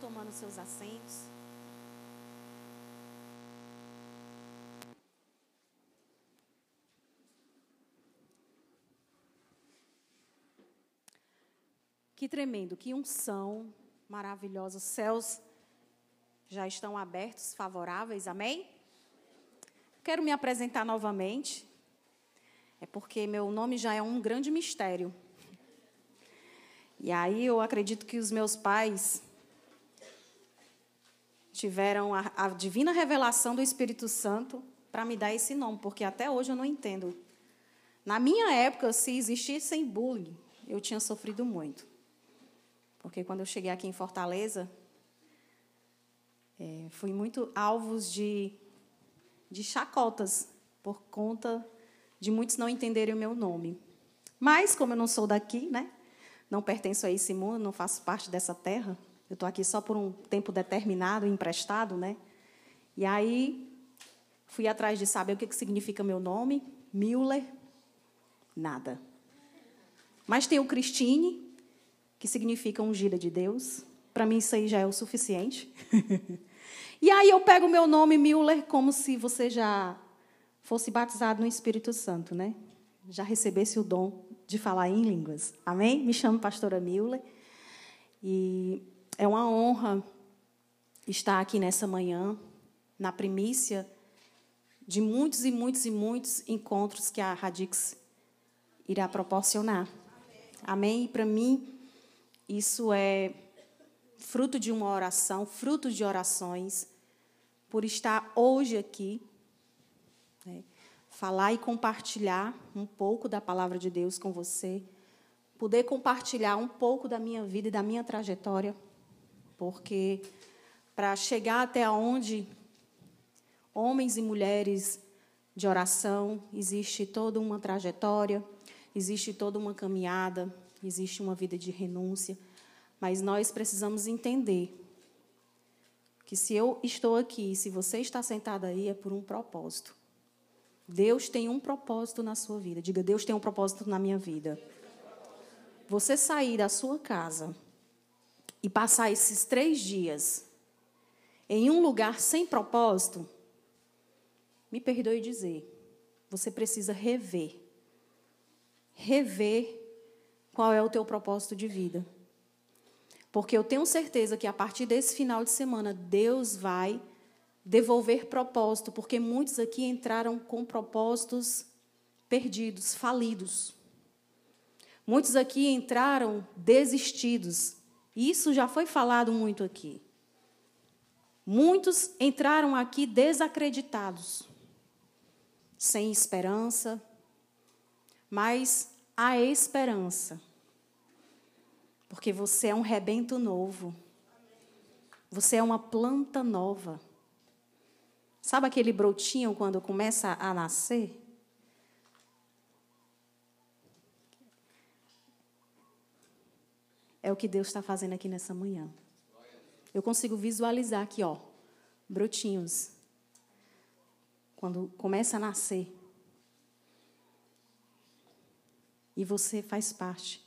tomando seus assentos. Que tremendo, que unção maravilhosa. Os céus já estão abertos, favoráveis, amém? Quero me apresentar novamente. É porque meu nome já é um grande mistério. E aí eu acredito que os meus pais tiveram a, a divina revelação do Espírito Santo para me dar esse nome, porque até hoje eu não entendo. Na minha época, se existisse bullying, eu tinha sofrido muito. Porque quando eu cheguei aqui em Fortaleza, é, fui muito alvos de, de chacotas por conta de muitos não entenderem o meu nome. Mas, como eu não sou daqui, né? não pertenço a esse mundo, não faço parte dessa terra, eu estou aqui só por um tempo determinado, emprestado, né? E aí fui atrás de saber o que, que significa meu nome, Müller, nada. Mas tem o Cristine, que significa ungida de Deus. Para mim isso aí já é o suficiente. e aí eu pego o meu nome Müller como se você já fosse batizado no Espírito Santo, né? Já recebesse o dom de falar em línguas. Amém? Me chamo pastora Müller. E é uma honra estar aqui nessa manhã, na primícia de muitos e muitos e muitos encontros que a Radix irá proporcionar. Amém? E para mim, isso é fruto de uma oração, fruto de orações, por estar hoje aqui falar e compartilhar um pouco da palavra de Deus com você, poder compartilhar um pouco da minha vida e da minha trajetória, porque para chegar até onde homens e mulheres de oração existe toda uma trajetória, existe toda uma caminhada, existe uma vida de renúncia, mas nós precisamos entender que se eu estou aqui, se você está sentado aí, é por um propósito. Deus tem um propósito na sua vida. Diga, Deus tem um propósito na minha vida. Você sair da sua casa e passar esses três dias em um lugar sem propósito, me perdoe dizer, você precisa rever. Rever qual é o teu propósito de vida. Porque eu tenho certeza que a partir desse final de semana, Deus vai devolver propósito, porque muitos aqui entraram com propósitos perdidos, falidos. Muitos aqui entraram desistidos. Isso já foi falado muito aqui. Muitos entraram aqui desacreditados, sem esperança, mas há esperança. Porque você é um rebento novo. Você é uma planta nova. Sabe aquele brotinho quando começa a nascer? É o que Deus está fazendo aqui nessa manhã. Eu consigo visualizar aqui, ó, brotinhos. Quando começa a nascer. E você faz parte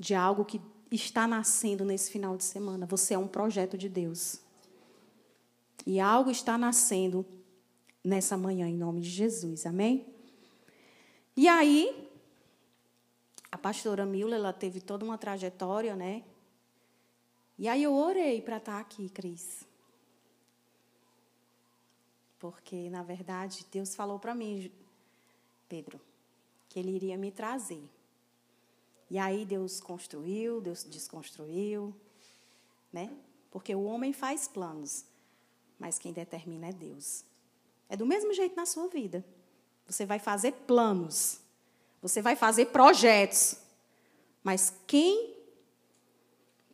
de algo que está nascendo nesse final de semana. Você é um projeto de Deus. E algo está nascendo nessa manhã, em nome de Jesus. Amém? E aí, a pastora Mila, ela teve toda uma trajetória, né? E aí eu orei para estar aqui, Cris. Porque, na verdade, Deus falou para mim, Pedro, que Ele iria me trazer. E aí Deus construiu, Deus desconstruiu, né? Porque o homem faz planos, mas quem determina é Deus. É do mesmo jeito na sua vida. Você vai fazer planos, você vai fazer projetos, mas quem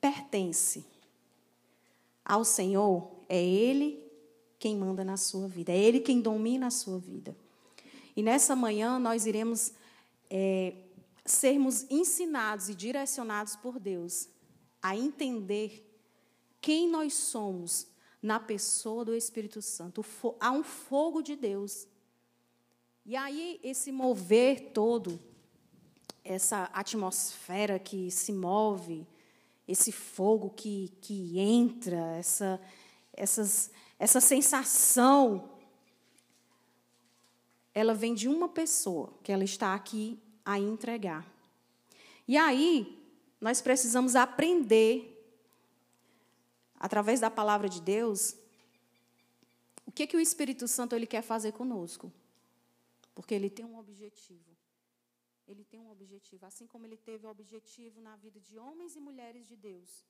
pertence ao Senhor é Ele quem manda na sua vida, é Ele quem domina a sua vida. E nessa manhã nós iremos é, sermos ensinados e direcionados por Deus a entender quem nós somos na pessoa do Espírito Santo. Há um fogo de Deus. E aí, esse mover todo, essa atmosfera que se move esse fogo que, que entra, essa, essas, essa sensação, ela vem de uma pessoa que ela está aqui a entregar. E aí, nós precisamos aprender, através da palavra de Deus, o que, que o Espírito Santo ele quer fazer conosco. Porque ele tem um objetivo. Ele tem um objetivo, assim como ele teve o um objetivo na vida de homens e mulheres de Deus.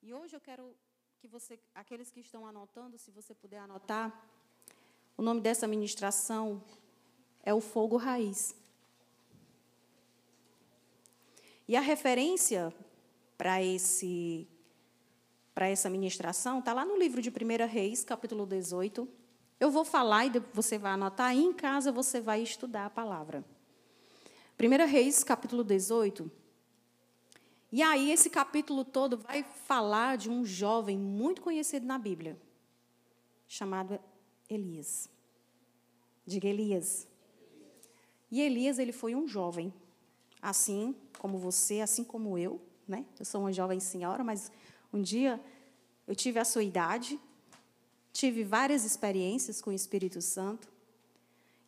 E hoje eu quero que você, aqueles que estão anotando, se você puder anotar, o nome dessa ministração é o fogo raiz. E a referência para esse para essa ministração está lá no livro de 1 Reis, capítulo 18. Eu vou falar e você vai anotar, e em casa você vai estudar a palavra. 1 Reis, capítulo 18. E aí, esse capítulo todo vai falar de um jovem muito conhecido na Bíblia, chamado Elias. Diga Elias. E Elias, ele foi um jovem, assim como você, assim como eu, né? Eu sou uma jovem senhora, mas um dia eu tive a sua idade, tive várias experiências com o Espírito Santo.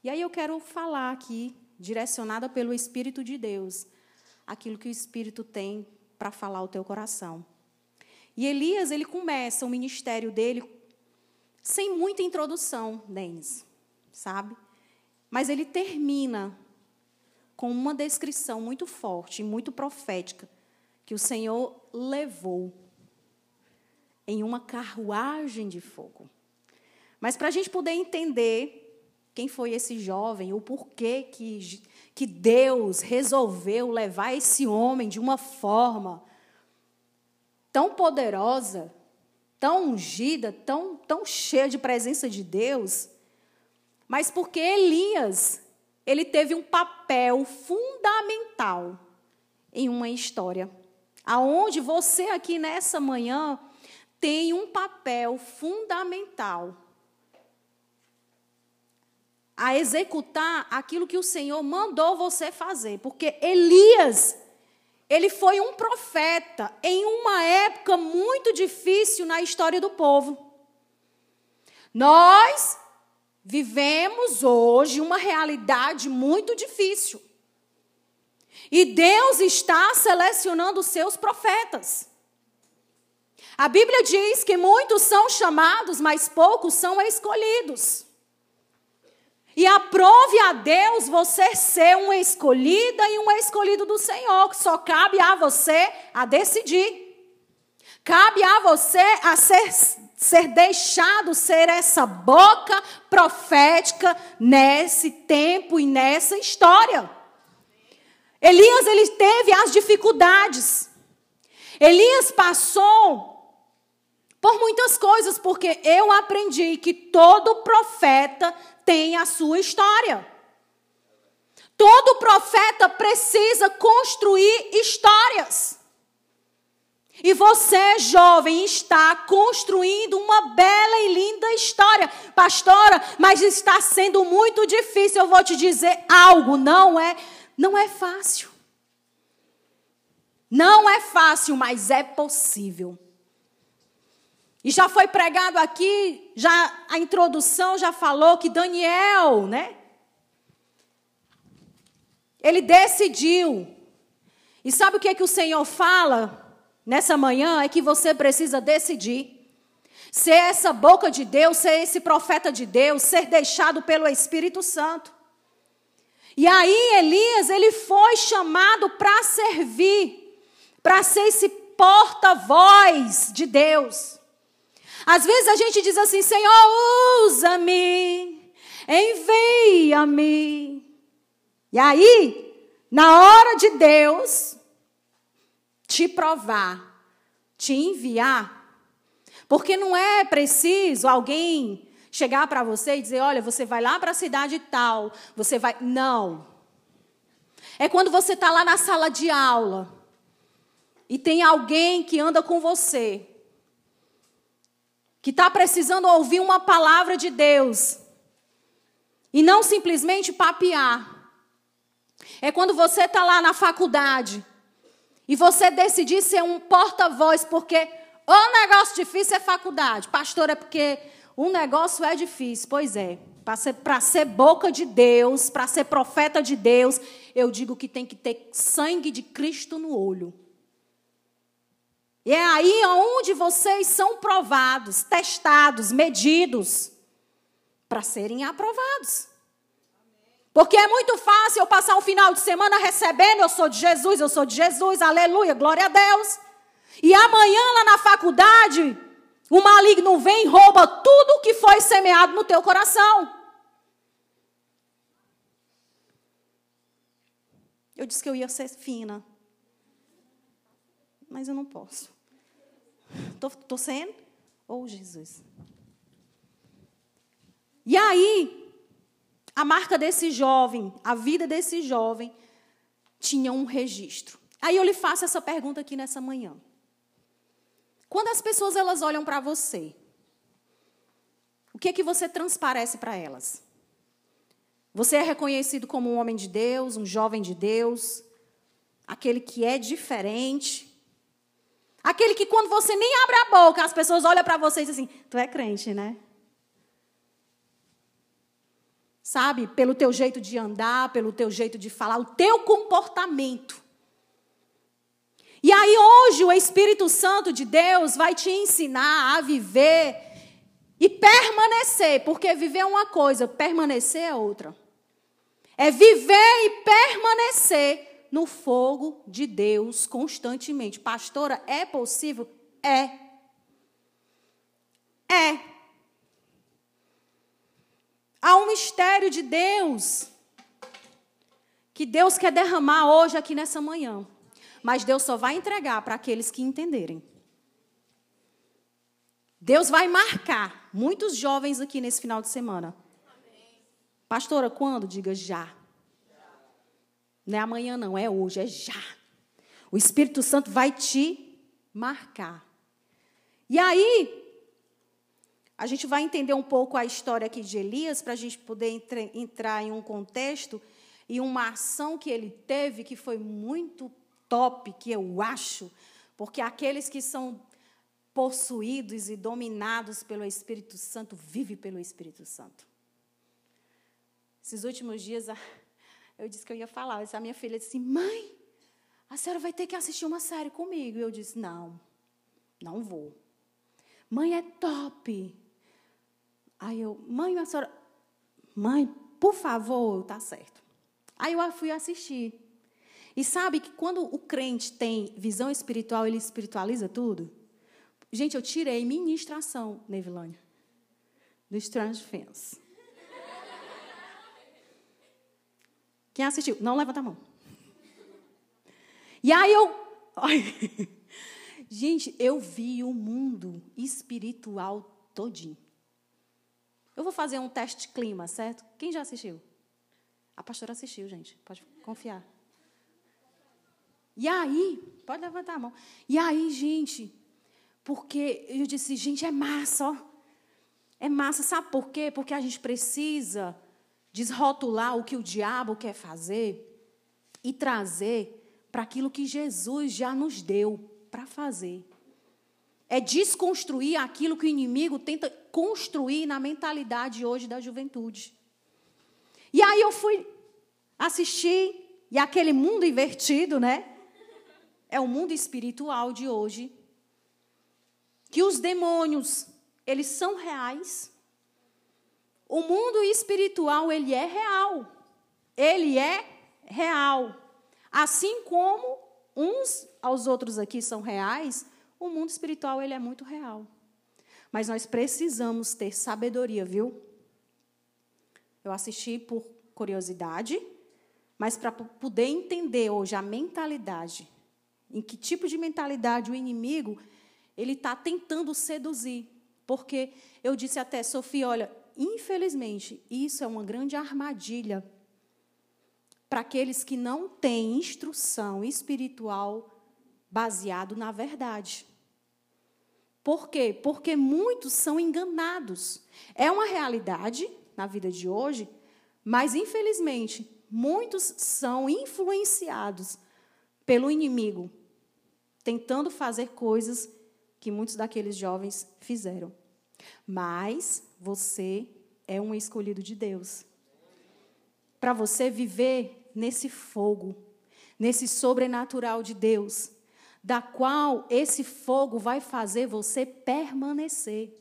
E aí eu quero falar aqui, direcionada pelo Espírito de Deus, aquilo que o Espírito tem para falar ao teu coração. E Elias, ele começa o ministério dele sem muita introdução, Denis, sabe? Mas ele termina com uma descrição muito forte e muito profética que o Senhor levou em uma carruagem de fogo. Mas para a gente poder entender quem foi esse jovem, o porquê que, que Deus resolveu levar esse homem de uma forma tão poderosa, tão ungida, tão, tão cheia de presença de Deus, mas porque Elias ele teve um papel fundamental em uma história. Aonde você aqui nessa manhã tem um papel fundamental a executar aquilo que o Senhor mandou você fazer, porque Elias ele foi um profeta em uma época muito difícil na história do povo. Nós Vivemos hoje uma realidade muito difícil. E Deus está selecionando os seus profetas. A Bíblia diz que muitos são chamados, mas poucos são escolhidos. E aprove a Deus você ser uma escolhida e um escolhido do Senhor, que só cabe a você a decidir. Cabe a você a ser, ser deixado ser essa boca profética nesse tempo e nessa história. Elias ele teve as dificuldades. Elias passou por muitas coisas, porque eu aprendi que todo profeta tem a sua história. Todo profeta precisa construir histórias. E você, jovem, está construindo uma bela e linda história. Pastora, mas está sendo muito difícil. Eu vou te dizer algo, não é, não é fácil. Não é fácil, mas é possível. E já foi pregado aqui, já a introdução já falou que Daniel, né? Ele decidiu. E sabe o que é que o Senhor fala? nessa manhã é que você precisa decidir ser essa boca de Deus, ser esse profeta de Deus, ser deixado pelo Espírito Santo. E aí Elias, ele foi chamado para servir, para ser esse porta-voz de Deus. Às vezes a gente diz assim: Senhor, usa-me, envia-me. E aí, na hora de Deus, te provar, te enviar. Porque não é preciso alguém chegar para você e dizer: olha, você vai lá para a cidade tal, você vai. Não. É quando você está lá na sala de aula e tem alguém que anda com você, que está precisando ouvir uma palavra de Deus e não simplesmente papear. É quando você está lá na faculdade e você decidir ser um porta-voz, porque o negócio difícil é faculdade. Pastor, é porque o negócio é difícil. Pois é. Para ser, ser boca de Deus, para ser profeta de Deus, eu digo que tem que ter sangue de Cristo no olho. E é aí onde vocês são provados, testados, medidos, para serem aprovados. Porque é muito fácil eu passar um final de semana recebendo, eu sou de Jesus, eu sou de Jesus, aleluia, glória a Deus. E amanhã lá na faculdade, o maligno vem e rouba tudo o que foi semeado no teu coração. Eu disse que eu ia ser fina. Mas eu não posso. Estou sendo? Oh, Jesus. E aí, a marca desse jovem, a vida desse jovem, tinha um registro. Aí eu lhe faço essa pergunta aqui nessa manhã. Quando as pessoas elas olham para você, o que é que você transparece para elas? Você é reconhecido como um homem de Deus, um jovem de Deus, aquele que é diferente, aquele que quando você nem abre a boca, as pessoas olham para você e dizem assim: "Tu é crente, né?" Sabe, pelo teu jeito de andar, pelo teu jeito de falar, o teu comportamento. E aí hoje o Espírito Santo de Deus vai te ensinar a viver e permanecer, porque viver é uma coisa, permanecer é outra. É viver e permanecer no fogo de Deus constantemente. Pastora, é possível? É. É. Há um mistério de Deus que Deus quer derramar hoje aqui nessa manhã. Mas Deus só vai entregar para aqueles que entenderem. Deus vai marcar muitos jovens aqui nesse final de semana. Pastora, quando? Diga já. Não é amanhã, não, é hoje, é já. O Espírito Santo vai te marcar. E aí, a gente vai entender um pouco a história aqui de Elias, para a gente poder entre, entrar em um contexto e uma ação que ele teve que foi muito top que eu acho, porque aqueles que são possuídos e dominados pelo Espírito Santo vivem pelo Espírito Santo. Esses últimos dias, eu disse que eu ia falar. A minha filha disse: Mãe, a senhora vai ter que assistir uma série comigo. E eu disse: Não, não vou. Mãe, é top. Aí eu, mãe, a senhora. Mãe, por favor, tá certo. Aí eu fui assistir. E sabe que quando o crente tem visão espiritual, ele espiritualiza tudo? Gente, eu tirei ministração, Nevilânia, do Strange Fence. Quem assistiu? Não levanta a mão. E aí eu. Gente, eu vi o mundo espiritual todinho. Eu vou fazer um teste clima, certo? Quem já assistiu? A pastora assistiu, gente. Pode confiar. E aí, pode levantar a mão. E aí, gente, porque eu disse, gente, é massa, ó. É massa, sabe por quê? Porque a gente precisa desrotular o que o diabo quer fazer e trazer para aquilo que Jesus já nos deu para fazer. É desconstruir aquilo que o inimigo tenta construir na mentalidade hoje da juventude. E aí eu fui assistir, e aquele mundo invertido, né? é o mundo espiritual de hoje, que os demônios, eles são reais. O mundo espiritual, ele é real. Ele é real. Assim como uns aos outros aqui são reais, o mundo espiritual, ele é muito real. Mas nós precisamos ter sabedoria, viu? Eu assisti por curiosidade, mas para poder entender hoje a mentalidade em que tipo de mentalidade o inimigo ele está tentando seduzir. Porque eu disse até, Sofia, olha, infelizmente, isso é uma grande armadilha para aqueles que não têm instrução espiritual baseado na verdade. Por quê? Porque muitos são enganados. É uma realidade na vida de hoje, mas infelizmente muitos são influenciados pelo inimigo tentando fazer coisas que muitos daqueles jovens fizeram. Mas você é um escolhido de Deus. Para você viver nesse fogo, nesse sobrenatural de Deus, da qual esse fogo vai fazer você permanecer.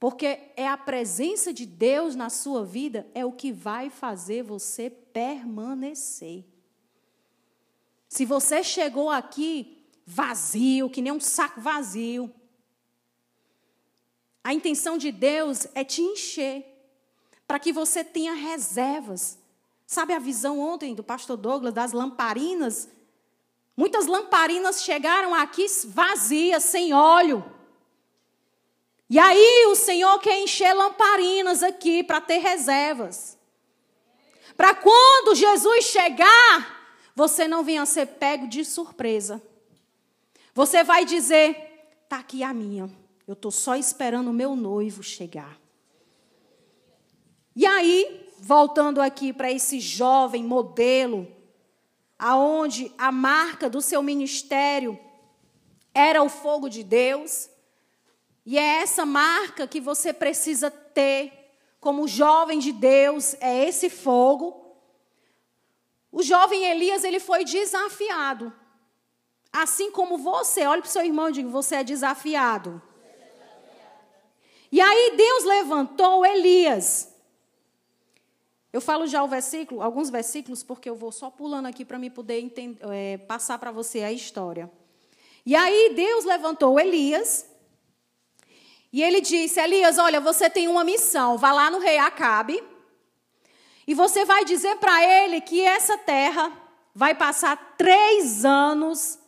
Porque é a presença de Deus na sua vida é o que vai fazer você permanecer. Se você chegou aqui vazio, que nem um saco vazio, a intenção de Deus é te encher, para que você tenha reservas. Sabe a visão ontem do pastor Douglas das lamparinas? Muitas lamparinas chegaram aqui vazias, sem óleo. E aí o Senhor quer encher lamparinas aqui para ter reservas. Para quando Jesus chegar, você não venha ser pego de surpresa. Você vai dizer: está aqui a minha. Eu estou só esperando o meu noivo chegar. E aí, voltando aqui para esse jovem modelo, aonde a marca do seu ministério era o fogo de Deus, e é essa marca que você precisa ter como jovem de Deus, é esse fogo. O jovem Elias, ele foi desafiado. Assim como você, olhe para o seu irmão e diga, você é desafiado. E aí Deus levantou Elias. Eu falo já o versículo, alguns versículos, porque eu vou só pulando aqui para me poder entender, é, passar para você a história. E aí Deus levantou Elias e ele disse: Elias, olha, você tem uma missão. Vá lá no rei Acabe e você vai dizer para ele que essa terra vai passar três anos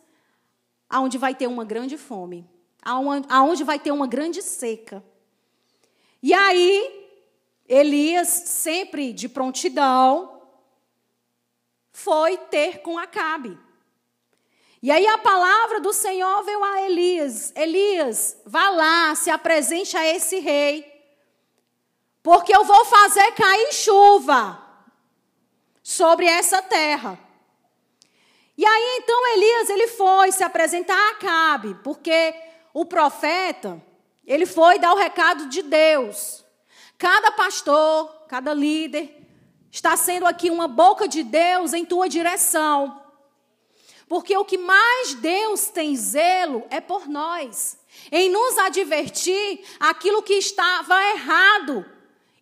aonde vai ter uma grande fome, aonde vai ter uma grande seca. E aí, Elias, sempre de prontidão, foi ter com Acabe. E aí a palavra do Senhor veio a Elias: Elias, vá lá, se apresente a esse rei, porque eu vou fazer cair chuva sobre essa terra. E aí então Elias ele foi se apresentar a Acabe, porque o profeta, ele foi dar o recado de Deus. Cada pastor, cada líder está sendo aqui uma boca de Deus em tua direção. Porque o que mais Deus tem zelo é por nós, em nos advertir aquilo que estava errado.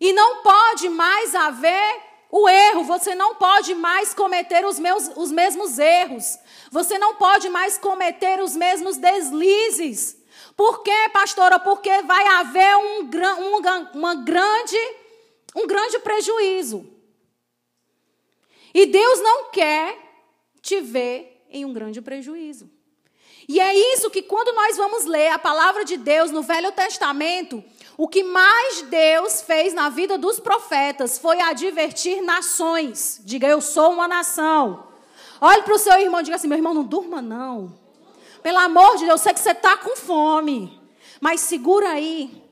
E não pode mais haver o erro, você não pode mais cometer os, meus, os mesmos erros, você não pode mais cometer os mesmos deslizes. Por quê, pastora? Porque vai haver um, um, uma grande, um grande prejuízo. E Deus não quer te ver em um grande prejuízo. E é isso que, quando nós vamos ler a palavra de Deus no Velho Testamento, o que mais Deus fez na vida dos profetas foi advertir nações. Diga, eu sou uma nação. Olhe para o seu irmão e diga assim: meu irmão, não durma não. Pelo amor de Deus, eu sei que você está com fome. Mas segura aí.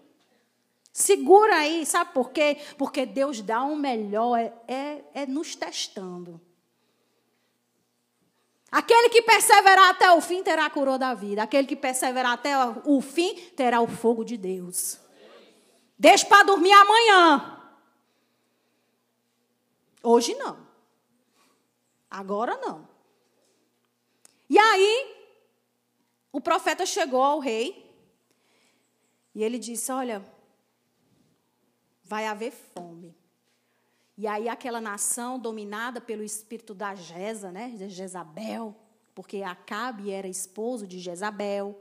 Segura aí. Sabe por quê? Porque Deus dá um melhor, é, é, é nos testando. Aquele que perseverar até o fim terá a coroa da vida. Aquele que perseverar até o fim terá o fogo de Deus. Deixa para dormir amanhã. Hoje não. Agora não. E aí, o profeta chegou ao rei e ele disse: Olha, vai haver fome. E aí aquela nação dominada pelo espírito da Jeza, né, de Jezabel, porque Acabe era esposo de Jezabel,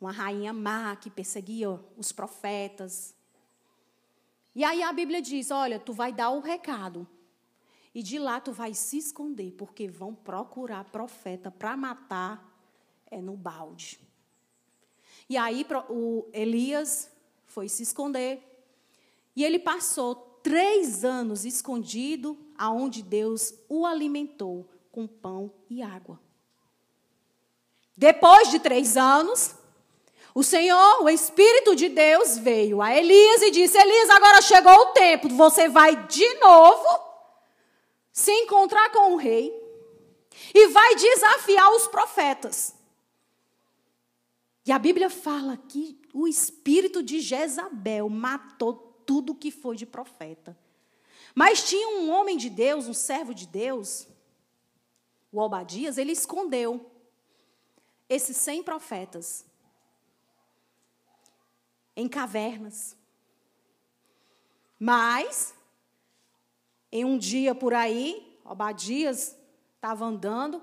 uma rainha má que perseguia os profetas. E aí a Bíblia diz: olha, tu vai dar o recado. E de lá tu vai se esconder, porque vão procurar profeta para matar é no balde. E aí o Elias foi se esconder. E ele passou três anos escondido, aonde Deus o alimentou com pão e água. Depois de três anos, o Senhor, o Espírito de Deus, veio a Elias e disse: Elias, agora chegou o tempo, você vai de novo se encontrar com o rei. e vai desafiar os profetas. E a Bíblia fala que o espírito de Jezabel matou tudo que foi de profeta. Mas tinha um homem de Deus, um servo de Deus, o Obadias, ele escondeu esses cem profetas em cavernas. Mas, em um dia por aí, Obadias estava andando,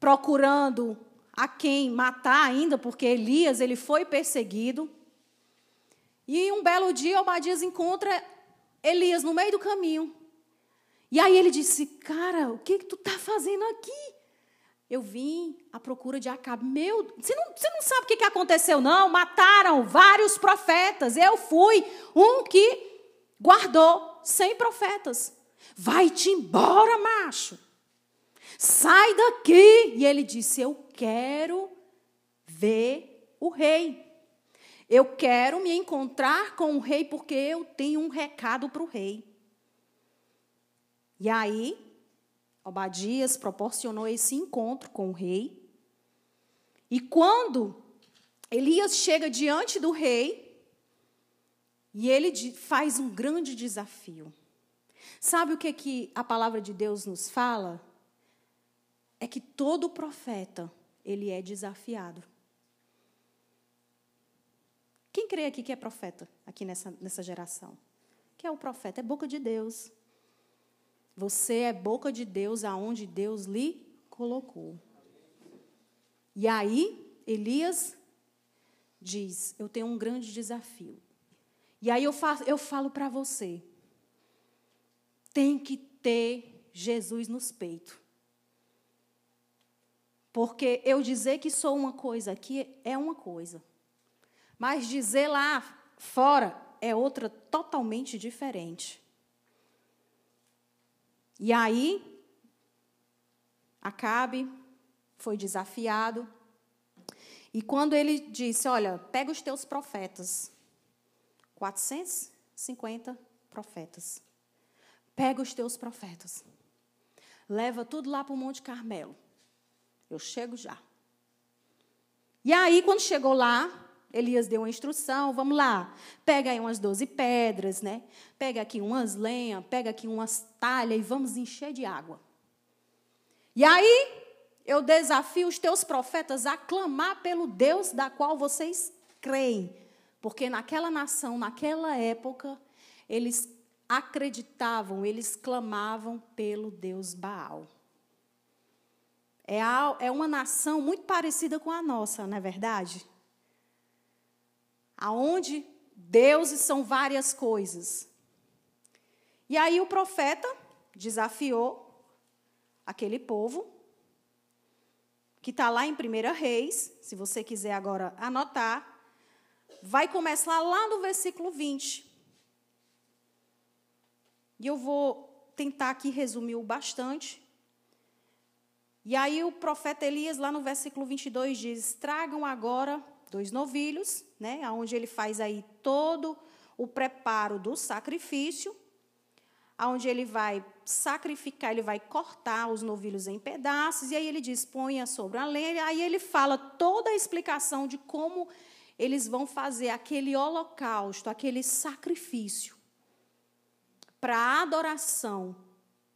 procurando a quem matar ainda, porque Elias ele foi perseguido. E um belo dia, Obadias encontra Elias no meio do caminho. E aí ele disse: Cara, o que, que tu está fazendo aqui? Eu vim à procura de Acabe. Meu, você não, você não sabe o que, que aconteceu, não? Mataram vários profetas. Eu fui um que guardou cem profetas. Vai-te embora, macho. Sai daqui. E ele disse: Eu quero ver o rei. Eu quero me encontrar com o rei porque eu tenho um recado para o rei. E aí, Obadias proporcionou esse encontro com o rei. E quando Elias chega diante do rei, e ele faz um grande desafio. Sabe o que, que a palavra de Deus nos fala? É que todo profeta, ele é desafiado. Quem crê aqui que é profeta, aqui nessa, nessa geração? Que é o profeta? É boca de Deus. Você é boca de Deus aonde Deus lhe colocou. E aí, Elias diz: Eu tenho um grande desafio. E aí eu, faço, eu falo para você: tem que ter Jesus nos peitos. Porque eu dizer que sou uma coisa aqui é uma coisa. Mas dizer lá fora é outra totalmente diferente. E aí, Acabe foi desafiado. E quando ele disse: Olha, pega os teus profetas, 450 profetas, pega os teus profetas, leva tudo lá para o Monte Carmelo. Eu chego já. E aí, quando chegou lá, Elias deu uma instrução, vamos lá, pega aí umas 12 pedras, né? Pega aqui umas lenhas, pega aqui umas talhas e vamos encher de água. E aí, eu desafio os teus profetas a clamar pelo Deus da qual vocês creem. Porque naquela nação, naquela época, eles acreditavam, eles clamavam pelo Deus Baal. É, a, é uma nação muito parecida com a nossa, não é verdade? aonde deuses são várias coisas. E aí o profeta desafiou aquele povo, que está lá em 1 Reis, se você quiser agora anotar, vai começar lá no versículo 20. E eu vou tentar aqui resumir o bastante. E aí o profeta Elias, lá no versículo 22, diz: Tragam agora dois novilhos, né, onde ele faz aí todo o preparo do sacrifício, aonde ele vai sacrificar, ele vai cortar os novilhos em pedaços, e aí ele diz, ponha sobre a lenha, aí ele fala toda a explicação de como eles vão fazer aquele holocausto, aquele sacrifício para a adoração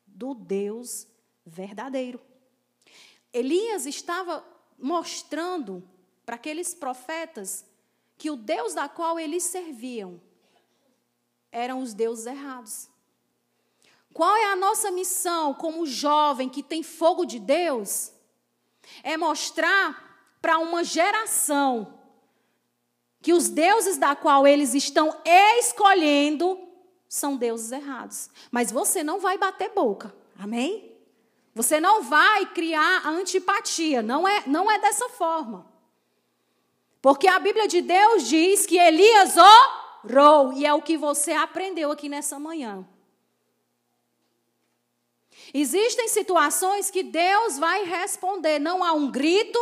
do Deus verdadeiro. Elias estava mostrando para aqueles profetas que o Deus da qual eles serviam eram os deuses errados. Qual é a nossa missão como jovem que tem fogo de Deus? É mostrar para uma geração que os deuses da qual eles estão escolhendo são deuses errados. Mas você não vai bater boca. Amém? Você não vai criar antipatia, não é, não é dessa forma. Porque a Bíblia de Deus diz que Elias orou, e é o que você aprendeu aqui nessa manhã. Existem situações que Deus vai responder, não há um grito,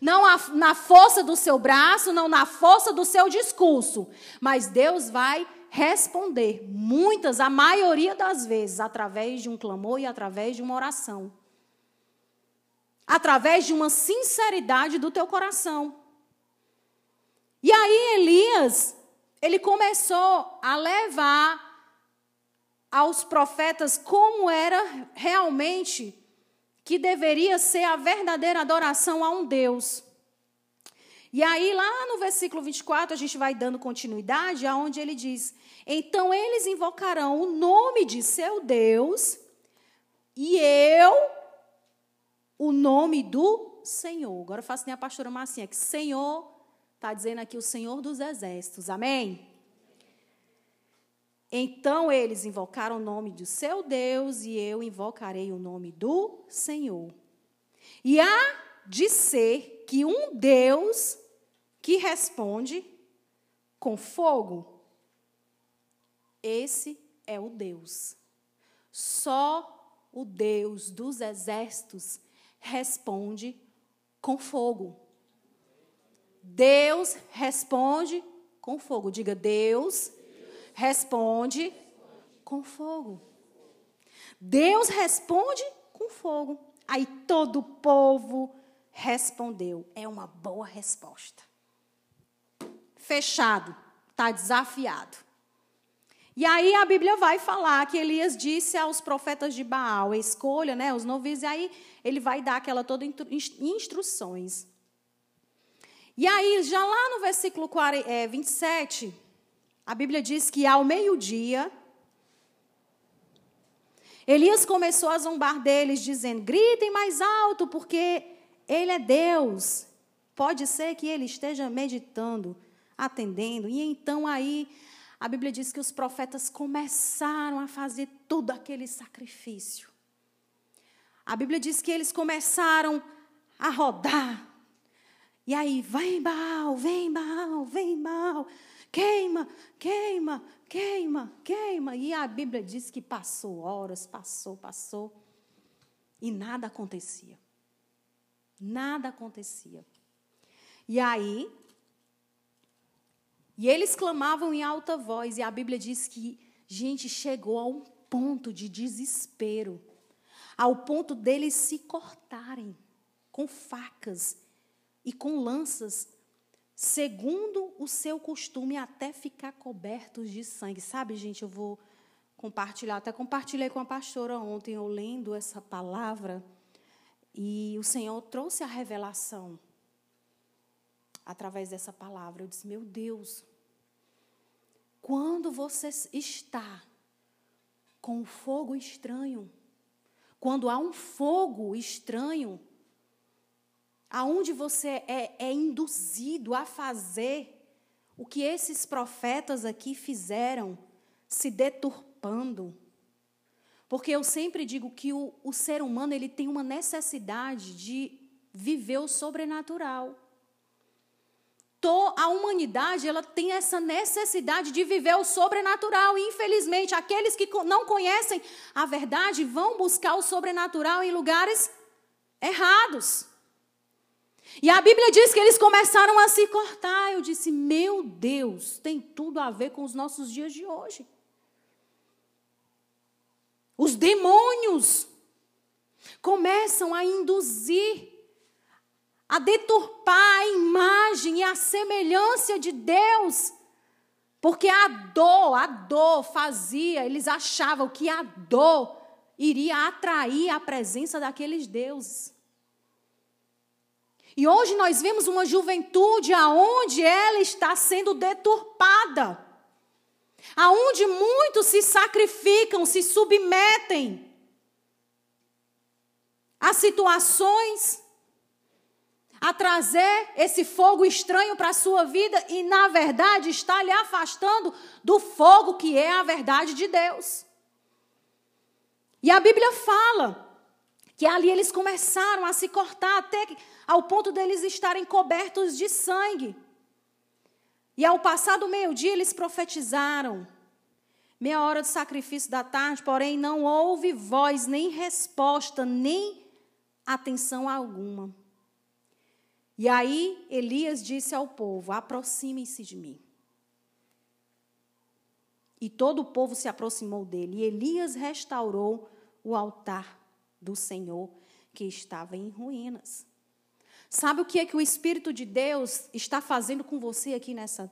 não na força do seu braço, não na força do seu discurso, mas Deus vai responder, muitas, a maioria das vezes, através de um clamor e através de uma oração. através de uma sinceridade do teu coração. E aí Elias, ele começou a levar aos profetas como era realmente que deveria ser a verdadeira adoração a um Deus. E aí, lá no versículo 24, a gente vai dando continuidade, aonde ele diz: Então eles invocarão o nome de seu Deus, e eu, o nome do Senhor. Agora eu faço nem a pastora Marcinha, que Senhor, está dizendo aqui o Senhor dos Exércitos, amém? Então eles invocaram o nome do seu Deus e eu invocarei o nome do Senhor. E há de ser que um Deus que responde com fogo, esse é o Deus. Só o Deus dos exércitos responde com fogo. Deus responde com fogo. Diga, Deus responde com fogo. Deus responde com fogo. Aí todo o povo respondeu. É uma boa resposta. Fechado, está desafiado. E aí a Bíblia vai falar que Elias disse aos profetas de Baal, escolha, né, os noviços, e aí ele vai dar aquela toda instruções. E aí, já lá no versículo 27, a Bíblia diz que ao meio-dia, Elias começou a zombar deles, dizendo: gritem mais alto, porque ele é Deus. Pode ser que ele esteja meditando, atendendo. E então aí, a Bíblia diz que os profetas começaram a fazer todo aquele sacrifício. A Bíblia diz que eles começaram a rodar. E aí, vem Baal, vem Baal, vem Baal queima, queima, queima, queima. E a Bíblia diz que passou horas, passou, passou, e nada acontecia. Nada acontecia. E aí, e eles clamavam em alta voz, e a Bíblia diz que, gente, chegou a um ponto de desespero, ao ponto deles se cortarem com facas e com lanças segundo o seu costume, até ficar cobertos de sangue. Sabe, gente, eu vou compartilhar, até compartilhei com a pastora ontem, eu lendo essa palavra, e o Senhor trouxe a revelação através dessa palavra. Eu disse: Meu Deus, quando você está com um fogo estranho, quando há um fogo estranho, aonde você é, é induzido a fazer o que esses profetas aqui fizeram, se deturpando. Porque eu sempre digo que o, o ser humano ele tem uma necessidade de viver o sobrenatural. A humanidade ela tem essa necessidade de viver o sobrenatural. E, infelizmente, aqueles que não conhecem a verdade vão buscar o sobrenatural em lugares errados. E a Bíblia diz que eles começaram a se cortar. Eu disse, meu Deus, tem tudo a ver com os nossos dias de hoje. Os demônios começam a induzir, a deturpar a imagem e a semelhança de Deus. Porque a dor, a dor fazia, eles achavam que a dor iria atrair a presença daqueles deuses. E hoje nós vemos uma juventude aonde ela está sendo deturpada. Aonde muitos se sacrificam, se submetem a situações, a trazer esse fogo estranho para a sua vida e, na verdade, está lhe afastando do fogo que é a verdade de Deus. E a Bíblia fala que ali eles começaram a se cortar até ao ponto deles estarem cobertos de sangue. E ao passar do meio-dia, eles profetizaram. Meia hora de sacrifício da tarde, porém não houve voz, nem resposta, nem atenção alguma. E aí Elias disse ao povo: aproximem-se de mim. E todo o povo se aproximou dele. E Elias restaurou o altar do Senhor que estava em ruínas. Sabe o que é que o Espírito de Deus está fazendo com você aqui nessa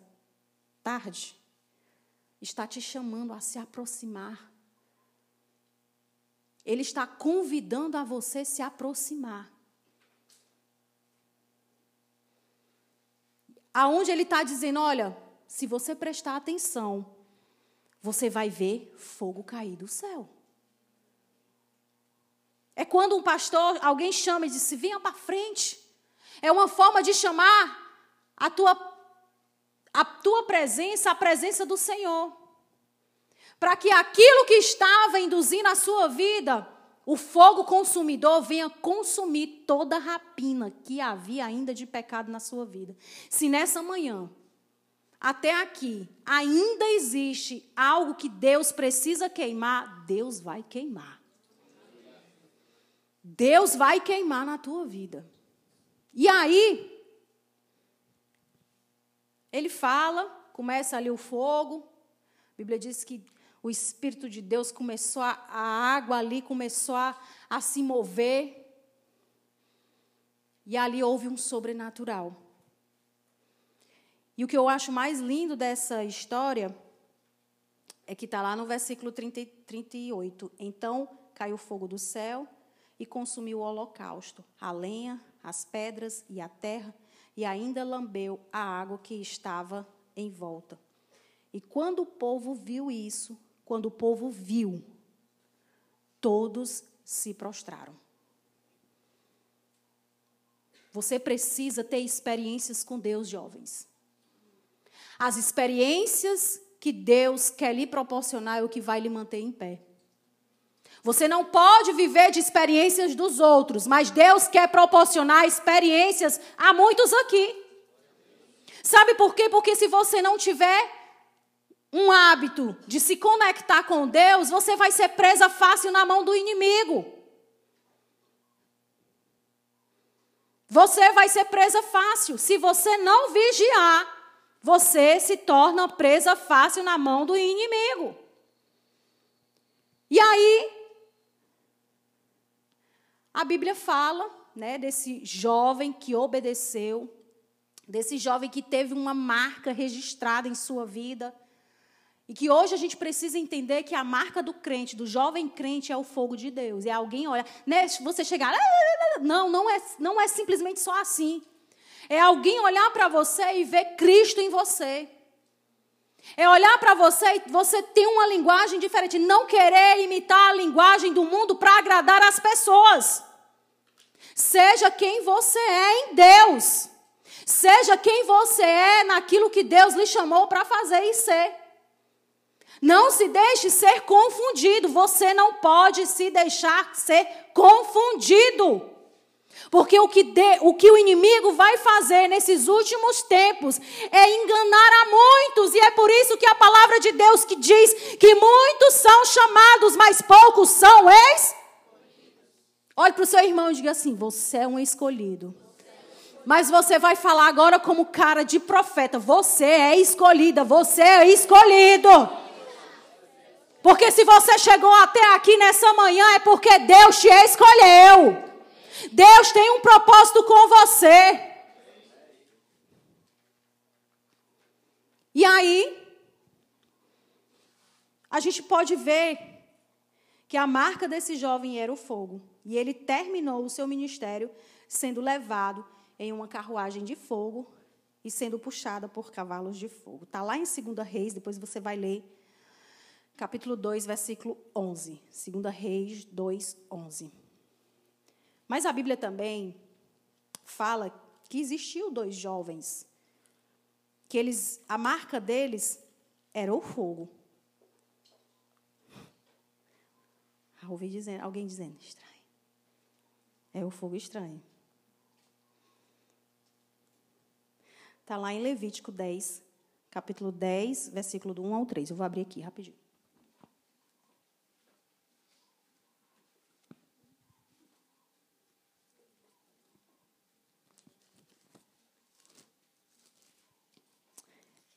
tarde? Está te chamando a se aproximar. Ele está convidando a você se aproximar. Aonde ele está dizendo: olha, se você prestar atenção, você vai ver fogo cair do céu. É quando um pastor, alguém chama e diz: venha para frente. É uma forma de chamar a tua, a tua presença, a presença do Senhor. Para que aquilo que estava induzindo a sua vida, o fogo consumidor venha consumir toda a rapina que havia ainda de pecado na sua vida. Se nessa manhã, até aqui, ainda existe algo que Deus precisa queimar, Deus vai queimar. Deus vai queimar na tua vida. E aí, ele fala, começa ali o fogo. A Bíblia diz que o Espírito de Deus começou, a, a água ali começou a, a se mover. E ali houve um sobrenatural. E o que eu acho mais lindo dessa história é que está lá no versículo 30, 38. Então caiu fogo do céu e consumiu o holocausto, a lenha, as pedras e a terra, e ainda lambeu a água que estava em volta. E quando o povo viu isso, quando o povo viu, todos se prostraram. Você precisa ter experiências com Deus, jovens. As experiências que Deus quer lhe proporcionar é o que vai lhe manter em pé. Você não pode viver de experiências dos outros, mas Deus quer proporcionar experiências a muitos aqui. Sabe por quê? Porque se você não tiver um hábito de se conectar com Deus, você vai ser presa fácil na mão do inimigo. Você vai ser presa fácil. Se você não vigiar, você se torna presa fácil na mão do inimigo. E aí, a Bíblia fala né, desse jovem que obedeceu, desse jovem que teve uma marca registrada em sua vida. E que hoje a gente precisa entender que a marca do crente, do jovem crente, é o fogo de Deus. É alguém olhar, né, você chegar, não, não é, não é simplesmente só assim. É alguém olhar para você e ver Cristo em você. É olhar para você e você ter uma linguagem diferente. Não querer imitar a linguagem do mundo para agradar as pessoas. Seja quem você é em Deus. Seja quem você é naquilo que Deus lhe chamou para fazer e ser. Não se deixe ser confundido. Você não pode se deixar ser confundido. Porque o que, de, o que o inimigo vai fazer nesses últimos tempos é enganar a muitos, e é por isso que a palavra de Deus que diz que muitos são chamados, mas poucos são ex. Olhe para o seu irmão e diga assim: você é um escolhido. Mas você vai falar agora como cara de profeta: você é escolhida, você é escolhido. Porque se você chegou até aqui nessa manhã é porque Deus te escolheu. Deus tem um propósito com você. E aí, a gente pode ver que a marca desse jovem era o fogo. E ele terminou o seu ministério sendo levado em uma carruagem de fogo e sendo puxada por cavalos de fogo. Está lá em 2 Reis, depois você vai ler, capítulo 2, versículo 11. 2 Reis 2, 11. Mas a Bíblia também fala que existiu dois jovens, que eles, a marca deles era o fogo. Ah, ouvi dizendo, alguém dizendo, estranho. É o fogo estranho. Está lá em Levítico 10, capítulo 10, versículo do 1 ao 3. Eu vou abrir aqui rapidinho.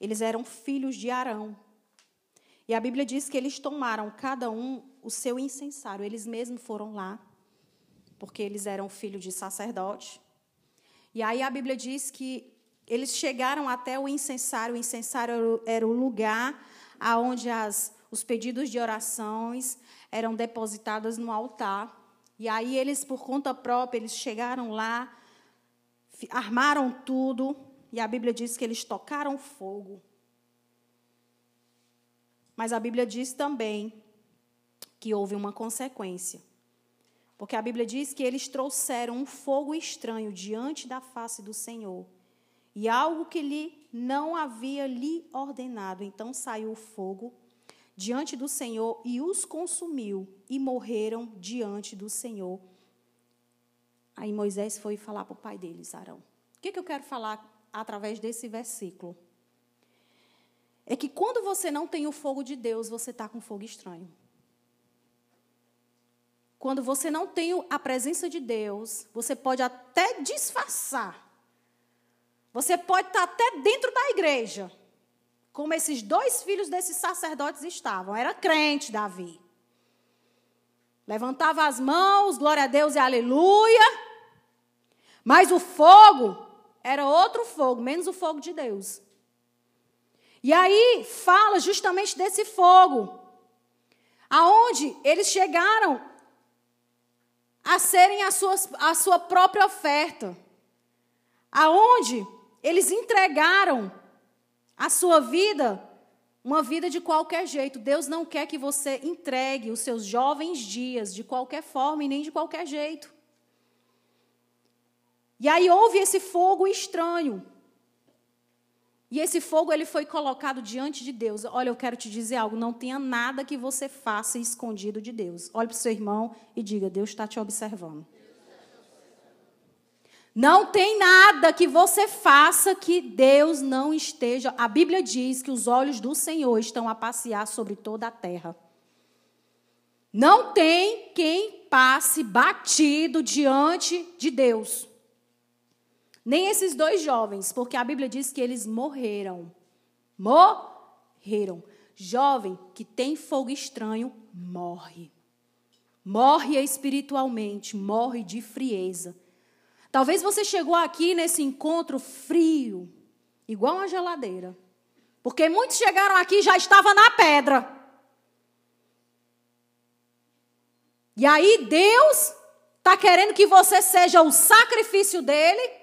Eles eram filhos de Arão. E a Bíblia diz que eles tomaram cada um o seu incensário. Eles mesmos foram lá, porque eles eram filhos de sacerdote. E aí a Bíblia diz que eles chegaram até o incensário. O incensário era o lugar aonde as, os pedidos de orações eram depositados no altar. E aí eles, por conta própria, eles chegaram lá, armaram tudo, e a Bíblia diz que eles tocaram fogo. Mas a Bíblia diz também que houve uma consequência. Porque a Bíblia diz que eles trouxeram um fogo estranho diante da face do Senhor. E algo que lhe não havia lhe ordenado. Então saiu o fogo diante do Senhor e os consumiu, e morreram diante do Senhor. Aí Moisés foi falar para o pai deles, Arão. O que, que eu quero falar através desse versículo? É que quando você não tem o fogo de Deus, você está com fogo estranho. Quando você não tem a presença de Deus, você pode até disfarçar. Você pode estar até dentro da igreja, como esses dois filhos desses sacerdotes estavam. Era crente, Davi. Levantava as mãos, glória a Deus e aleluia. Mas o fogo era outro fogo, menos o fogo de Deus. E aí fala justamente desse fogo, aonde eles chegaram a serem a sua, a sua própria oferta, aonde eles entregaram a sua vida, uma vida de qualquer jeito. Deus não quer que você entregue os seus jovens dias de qualquer forma e nem de qualquer jeito. E aí houve esse fogo estranho. E esse fogo ele foi colocado diante de Deus. Olha, eu quero te dizer algo, não tenha nada que você faça escondido de Deus. Olhe para o seu irmão e diga: Deus está te observando. Não tem nada que você faça que Deus não esteja. A Bíblia diz que os olhos do Senhor estão a passear sobre toda a terra. Não tem quem passe batido diante de Deus. Nem esses dois jovens, porque a Bíblia diz que eles morreram. Morreram. Jovem que tem fogo estranho, morre. Morre espiritualmente, morre de frieza. Talvez você chegou aqui nesse encontro frio, igual uma geladeira. Porque muitos chegaram aqui e já estavam na pedra. E aí Deus está querendo que você seja o sacrifício dele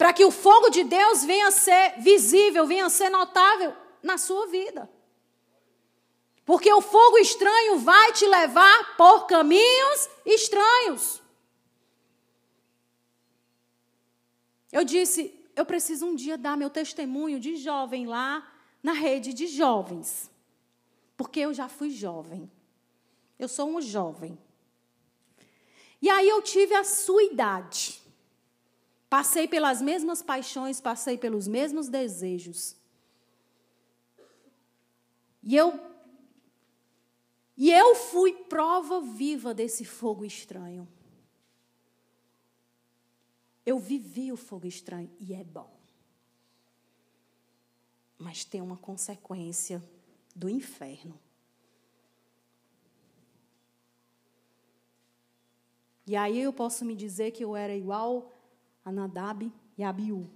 para que o fogo de Deus venha a ser visível, venha a ser notável na sua vida. Porque o fogo estranho vai te levar por caminhos estranhos. Eu disse, eu preciso um dia dar meu testemunho de jovem lá na rede de jovens. Porque eu já fui jovem. Eu sou um jovem. E aí eu tive a sua idade. Passei pelas mesmas paixões, passei pelos mesmos desejos. E eu e eu fui prova viva desse fogo estranho. Eu vivi o fogo estranho e é bom. Mas tem uma consequência do inferno. E aí eu posso me dizer que eu era igual a Nadab e Abiú.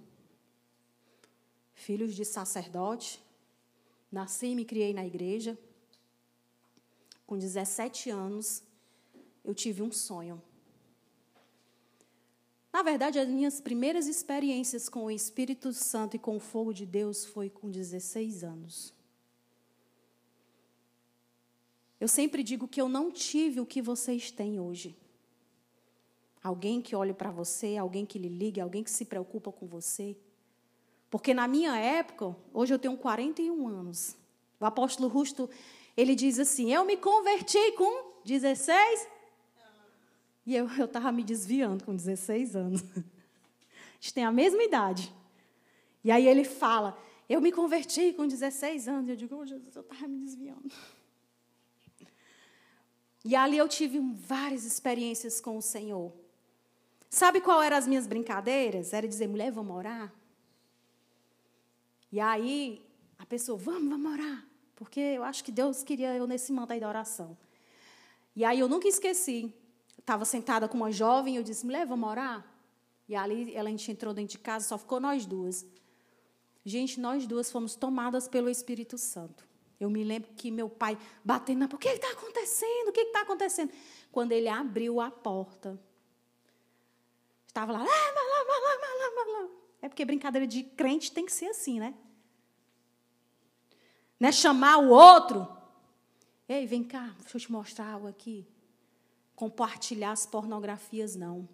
Filhos de sacerdote, nasci e me criei na igreja. Com 17 anos, eu tive um sonho. Na verdade, as minhas primeiras experiências com o Espírito Santo e com o fogo de Deus foi com 16 anos. Eu sempre digo que eu não tive o que vocês têm hoje. Alguém que olhe para você, alguém que lhe ligue, alguém que se preocupa com você. Porque na minha época, hoje eu tenho 41 anos. O apóstolo Rusto, ele diz assim: Eu me converti com 16. E eu estava me desviando com 16 anos. A gente tem a mesma idade. E aí ele fala Eu me converti com 16 anos. Eu digo, oh, Jesus, eu estava me desviando. E ali eu tive várias experiências com o Senhor. Sabe qual eram as minhas brincadeiras? Era dizer, mulher, vamos orar? E aí, a pessoa, vamos, vamos orar. Porque eu acho que Deus queria eu nesse manto aí da oração. E aí eu nunca esqueci. Estava sentada com uma jovem, eu disse, mulher, vamos orar? E ali ela, a gente entrou dentro de casa, só ficou nós duas. Gente, nós duas fomos tomadas pelo Espírito Santo. Eu me lembro que meu pai batendo na porta, o que está acontecendo? O que está acontecendo? Quando ele abriu a porta, estava lá, é porque brincadeira de crente tem que ser assim, né? Não é chamar o outro. Ei, vem cá, deixa eu te mostrar algo aqui. Compartilhar as pornografias, não.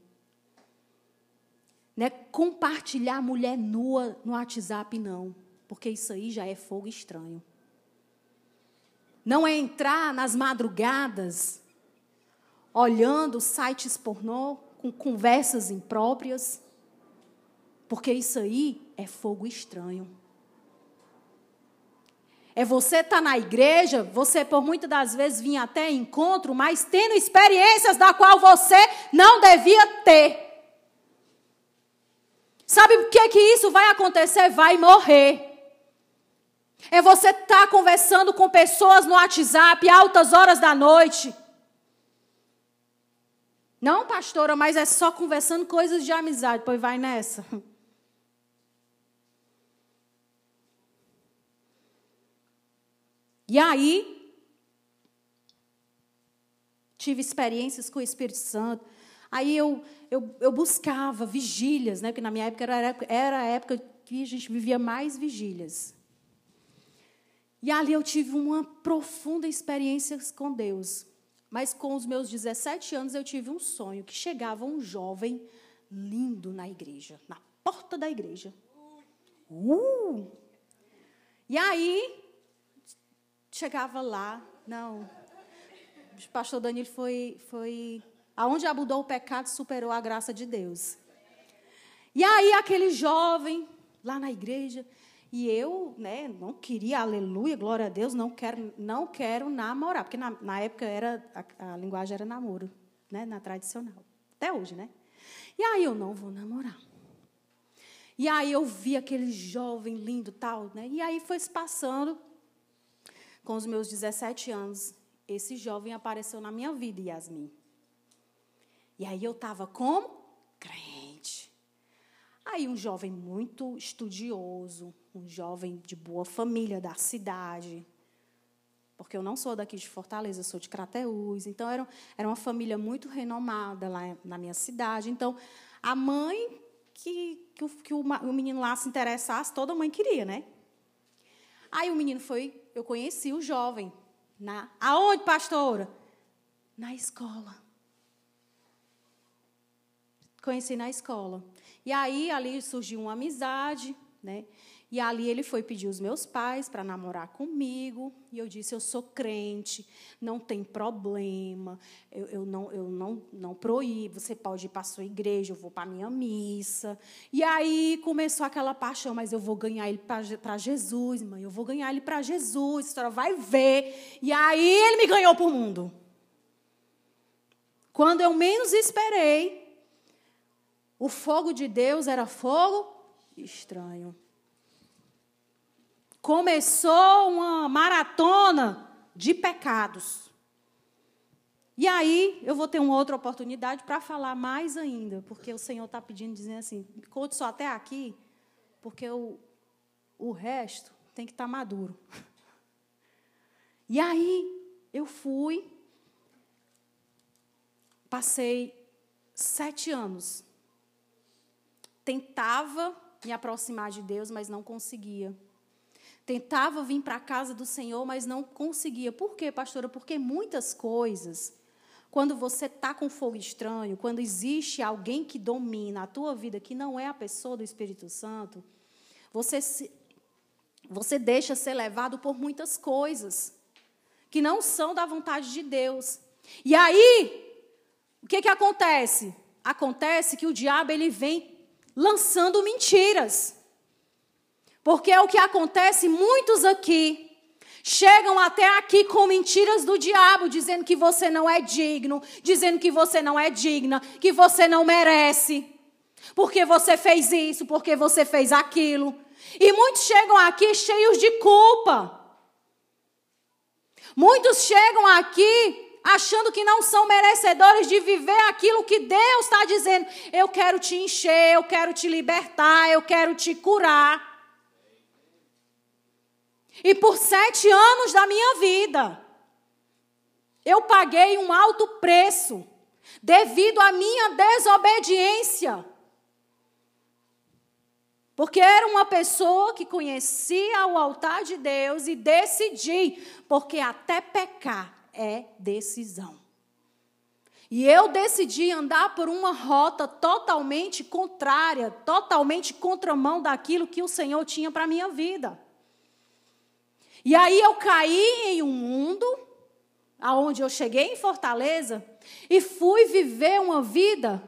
Não é compartilhar mulher nua no WhatsApp, não. Porque isso aí já é fogo estranho. Não é entrar nas madrugadas olhando sites pornô com conversas impróprias. Porque isso aí é fogo estranho. É você estar tá na igreja, você por muitas das vezes vir até encontro, mas tendo experiências da qual você não devia ter. Sabe o que que isso vai acontecer? Vai morrer. É você estar tá conversando com pessoas no WhatsApp altas horas da noite. Não, pastora, mas é só conversando coisas de amizade. Pois vai nessa. E aí, tive experiências com o Espírito Santo. Aí eu, eu, eu buscava vigílias, né? porque na minha época era, era a época que a gente vivia mais vigílias. E ali eu tive uma profunda experiência com Deus. Mas com os meus 17 anos eu tive um sonho que chegava um jovem lindo na igreja, na porta da igreja. Uh! E aí chegava lá, não. O pastor Danilo foi, foi. Aonde abundou o pecado, superou a graça de Deus. E aí, aquele jovem lá na igreja, e eu, né, não queria, aleluia, glória a Deus, não quero, não quero namorar, porque na, na época era a, a, linguagem era namoro, né, na tradicional. Até hoje, né? E aí eu não vou namorar. E aí eu vi aquele jovem lindo tal, né? E aí foi se passando com os meus 17 anos, esse jovem apareceu na minha vida, Yasmin. E aí eu estava como? Crente. Aí um jovem muito estudioso, um jovem de boa família da cidade, porque eu não sou daqui de Fortaleza, sou de Crateús. Então, era, era uma família muito renomada lá na minha cidade. Então, a mãe que, que, o, que o menino lá se interessasse, toda mãe queria, né? Aí o menino foi, eu conheci o jovem. Na, aonde, pastora? Na escola. Conheci na escola. E aí ali surgiu uma amizade, né? E ali ele foi pedir os meus pais para namorar comigo. E eu disse: Eu sou crente, não tem problema, eu, eu, não, eu não, não proíbo. Você pode ir para a sua igreja, eu vou para a minha missa. E aí começou aquela paixão: Mas eu vou ganhar ele para Jesus, mãe, eu vou ganhar ele para Jesus, a senhora vai ver. E aí ele me ganhou para o mundo. Quando eu menos esperei, o fogo de Deus era fogo estranho. Começou uma maratona de pecados. E aí, eu vou ter uma outra oportunidade para falar mais ainda, porque o Senhor está pedindo, dizendo assim: conte só até aqui, porque o, o resto tem que estar tá maduro. E aí, eu fui, passei sete anos, tentava me aproximar de Deus, mas não conseguia. Tentava vir para a casa do Senhor, mas não conseguia. Por quê, pastora? Porque muitas coisas, quando você está com fogo estranho, quando existe alguém que domina a tua vida, que não é a pessoa do Espírito Santo, você, se, você deixa ser levado por muitas coisas que não são da vontade de Deus. E aí, o que, que acontece? Acontece que o diabo ele vem lançando mentiras. Porque é o que acontece, muitos aqui chegam até aqui com mentiras do diabo, dizendo que você não é digno, dizendo que você não é digna, que você não merece, porque você fez isso, porque você fez aquilo. E muitos chegam aqui cheios de culpa. Muitos chegam aqui achando que não são merecedores de viver aquilo que Deus está dizendo. Eu quero te encher, eu quero te libertar, eu quero te curar. E por sete anos da minha vida, eu paguei um alto preço devido à minha desobediência. Porque era uma pessoa que conhecia o altar de Deus e decidi, porque até pecar é decisão. E eu decidi andar por uma rota totalmente contrária, totalmente contramão daquilo que o Senhor tinha para a minha vida. E aí eu caí em um mundo aonde eu cheguei em Fortaleza e fui viver uma vida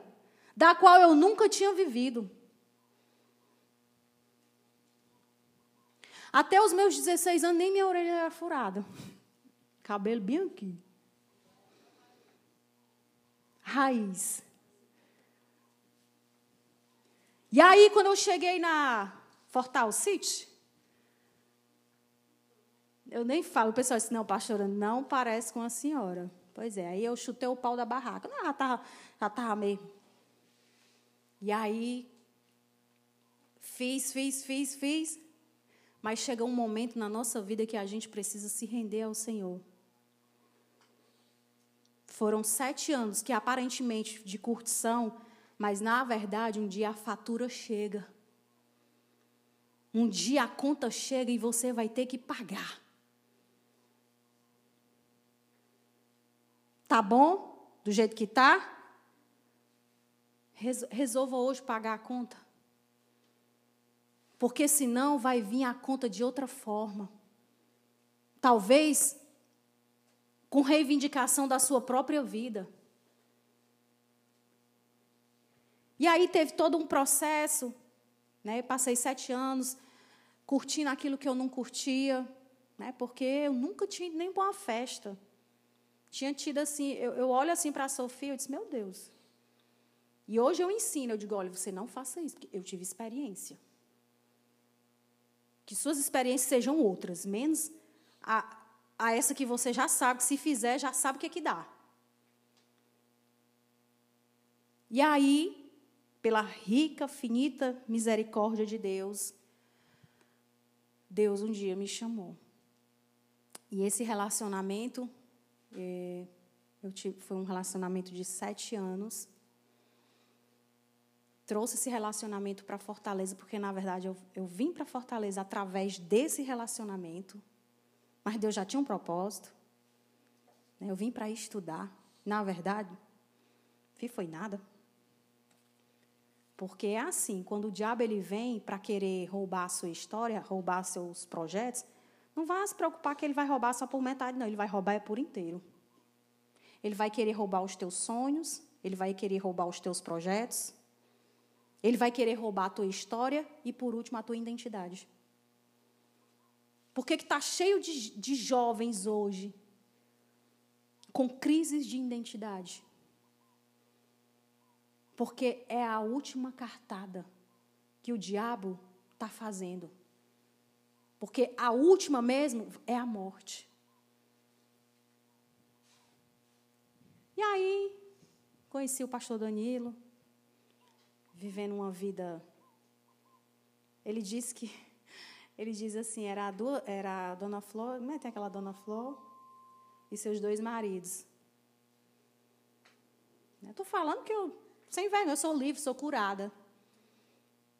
da qual eu nunca tinha vivido. Até os meus 16 anos nem minha orelha era furada. Cabelo bem aqui. Raiz. E aí, quando eu cheguei na Fortal City, eu nem falo, o pessoal disse, não, pastora, não parece com a senhora. Pois é, aí eu chutei o pau da barraca. Não, já estava tava meio. E aí, fiz, fiz, fiz, fiz. Mas chega um momento na nossa vida que a gente precisa se render ao Senhor. Foram sete anos que aparentemente de curtição, mas na verdade um dia a fatura chega. Um dia a conta chega e você vai ter que pagar. Tá bom? Do jeito que tá? Resolva hoje pagar a conta. Porque senão vai vir a conta de outra forma. Talvez com reivindicação da sua própria vida. E aí teve todo um processo, né? Passei sete anos curtindo aquilo que eu não curtia, né? Porque eu nunca tinha nem para uma festa. Tinha tido assim, eu, eu olho assim para a Sofia, eu disse, meu Deus. E hoje eu ensino, eu digo, olha, você não faça isso, porque eu tive experiência. Que suas experiências sejam outras, menos a, a essa que você já sabe, que se fizer, já sabe o que, é que dá. E aí, pela rica, finita misericórdia de Deus, Deus um dia me chamou. E esse relacionamento, é, eu tive, foi um relacionamento de sete anos. Trouxe esse relacionamento para Fortaleza, porque, na verdade, eu, eu vim para Fortaleza através desse relacionamento. Mas Deus já tinha um propósito. Né? Eu vim para estudar. Na verdade, foi nada. Porque é assim, quando o diabo ele vem para querer roubar a sua história, roubar seus projetos, não vá se preocupar que ele vai roubar só por metade, não. Ele vai roubar é por inteiro. Ele vai querer roubar os teus sonhos, ele vai querer roubar os teus projetos, ele vai querer roubar a tua história e, por último, a tua identidade. Por que está cheio de, de jovens hoje com crises de identidade? Porque é a última cartada que o diabo está fazendo. Porque a última mesmo é a morte. E aí, conheci o pastor Danilo, vivendo uma vida. Ele disse que ele diz assim: era a, do, era a dona Flor, não é? Tem aquela dona Flor e seus dois maridos. Estou falando que eu, sem vergonha, eu sou livre, sou curada.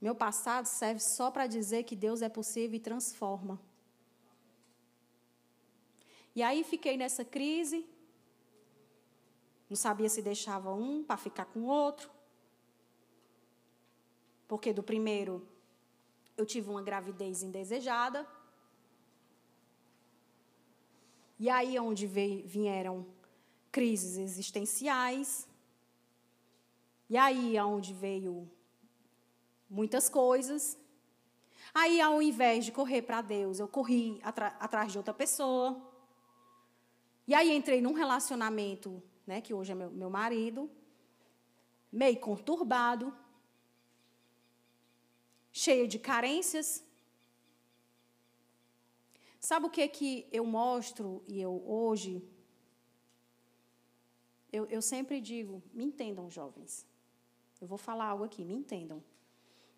Meu passado serve só para dizer que Deus é possível e transforma. E aí fiquei nessa crise. Não sabia se deixava um para ficar com o outro. Porque do primeiro eu tive uma gravidez indesejada. E aí é onde vieram crises existenciais. E aí é onde veio muitas coisas. Aí, ao invés de correr para Deus, eu corri atrás de outra pessoa. E aí entrei num relacionamento, né, que hoje é meu, meu marido, meio conturbado, cheio de carências. Sabe o que que eu mostro e eu hoje eu, eu sempre digo, me entendam, jovens. Eu vou falar algo aqui, me entendam.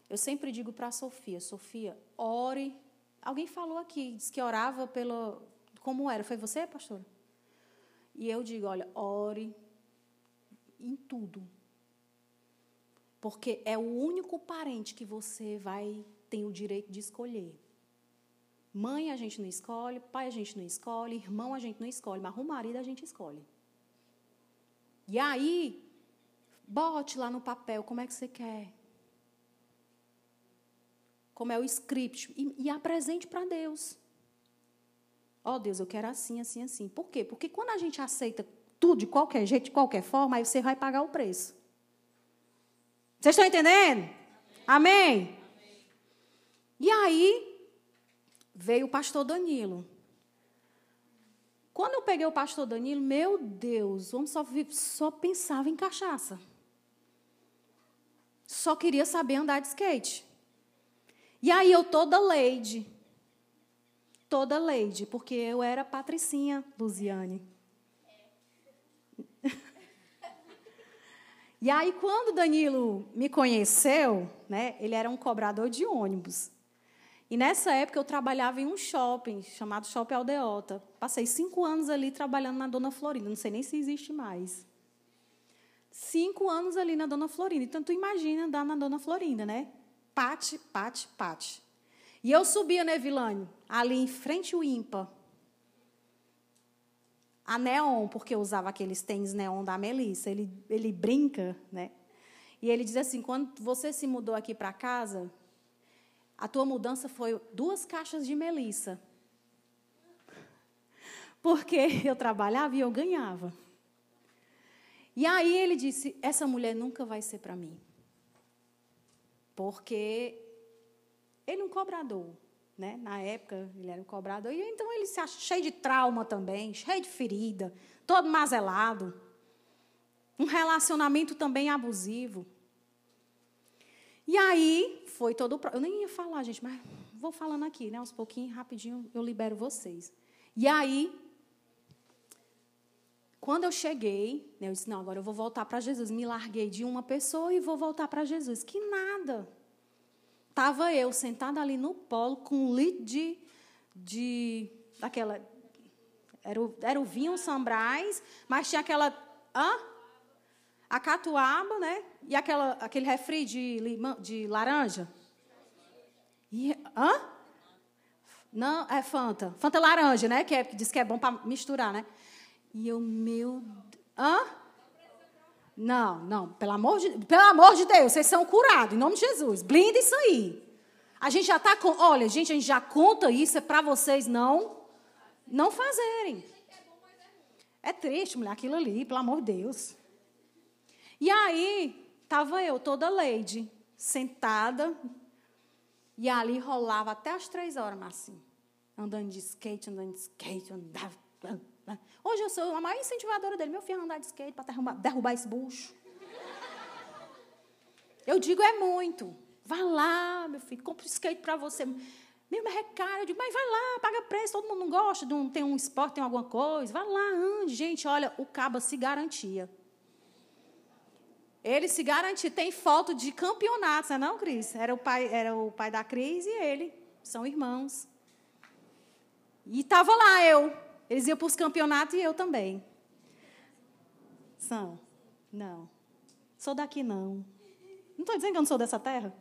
Eu sempre digo para a Sofia, Sofia, ore. Alguém falou aqui, disse que orava pelo. Como era? Foi você, pastor? E eu digo, olha, ore em tudo. Porque é o único parente que você vai ter o direito de escolher. Mãe a gente não escolhe, pai a gente não escolhe, irmão a gente não escolhe, mas o marido a gente escolhe. E aí, bote lá no papel como é que você quer. Como é o script. E, e apresente para Deus. Ó oh, Deus, eu quero assim, assim, assim. Por quê? Porque quando a gente aceita tudo de qualquer jeito, de qualquer forma, aí você vai pagar o preço. Vocês estão entendendo? Amém? Amém? E aí veio o pastor Danilo. Quando eu peguei o pastor Danilo, meu Deus, o homem só, só pensava em cachaça. Só queria saber andar de skate. E aí eu toda lady. Toda lady, porque eu era patricinha, Luziane. e aí, quando Danilo me conheceu, né, ele era um cobrador de ônibus. E nessa época eu trabalhava em um shopping chamado Shopping Aldeota. Passei cinco anos ali trabalhando na Dona Florinda. Não sei nem se existe mais. Cinco anos ali na Dona Florinda. Então tu imagina andar na Dona Florinda, né? Pate, pate, pate. E eu subia, né, Vilânio? Ali em frente ao IMPA. A Neon, porque eu usava aqueles tênis Neon da Melissa. Ele, ele brinca, né? E ele diz assim: quando você se mudou aqui para casa, a tua mudança foi duas caixas de melissa. Porque eu trabalhava e eu ganhava. E aí ele disse: essa mulher nunca vai ser para mim. Porque ele é um cobrador. Né? Na época, ele era um cobrador. E então ele se acha cheio de trauma também, cheio de ferida, todo mazelado. Um relacionamento também abusivo. E aí foi todo. Eu nem ia falar, gente, mas vou falando aqui, né? Aos pouquinhos, rapidinho, eu libero vocês. E aí, quando eu cheguei, né, eu disse: não, agora eu vou voltar para Jesus. Me larguei de uma pessoa e vou voltar para Jesus. Que nada. Estava eu sentada ali no polo com um litro de. de daquela. Era o, era o vinho Sambrais, mas tinha aquela. Hã? A catuaba, né? E aquela, aquele refri de, limão, de laranja? E, hã? Não, é Fanta. Fanta laranja, né? Que, é, que diz que é bom para misturar, né? E eu, meu. Hã? Não, não. Pelo amor, de, pelo amor de Deus, vocês são curados, em nome de Jesus. Blinda isso aí. A gente já está com. Olha, gente, a gente já conta isso, é para vocês não, não fazerem. É triste, mulher, aquilo ali, pelo amor de Deus. E aí, Estava eu, toda lady, sentada, e ali rolava até as três horas, Marcinho. Andando de skate, andando de skate, andava. Hoje eu sou a maior incentivadora dele. Meu filho andar de skate para derrubar, esse bucho. Eu digo, é muito. Vá lá, meu filho, compre skate para você. Meu, mas é caro. Eu digo, mas vai lá, paga preço. Todo mundo não gosta, um, tem um esporte, tem alguma coisa. Vai lá, ande. Gente, olha, o caba se garantia. Ele se garantiu. Tem foto de campeonatos, não é não, Cris? Era o pai, era o pai da Cris e ele. São irmãos. E estava lá eu. Eles iam para os campeonatos e eu também. São? Não. Sou daqui, não. Não estou dizendo que eu não sou dessa terra.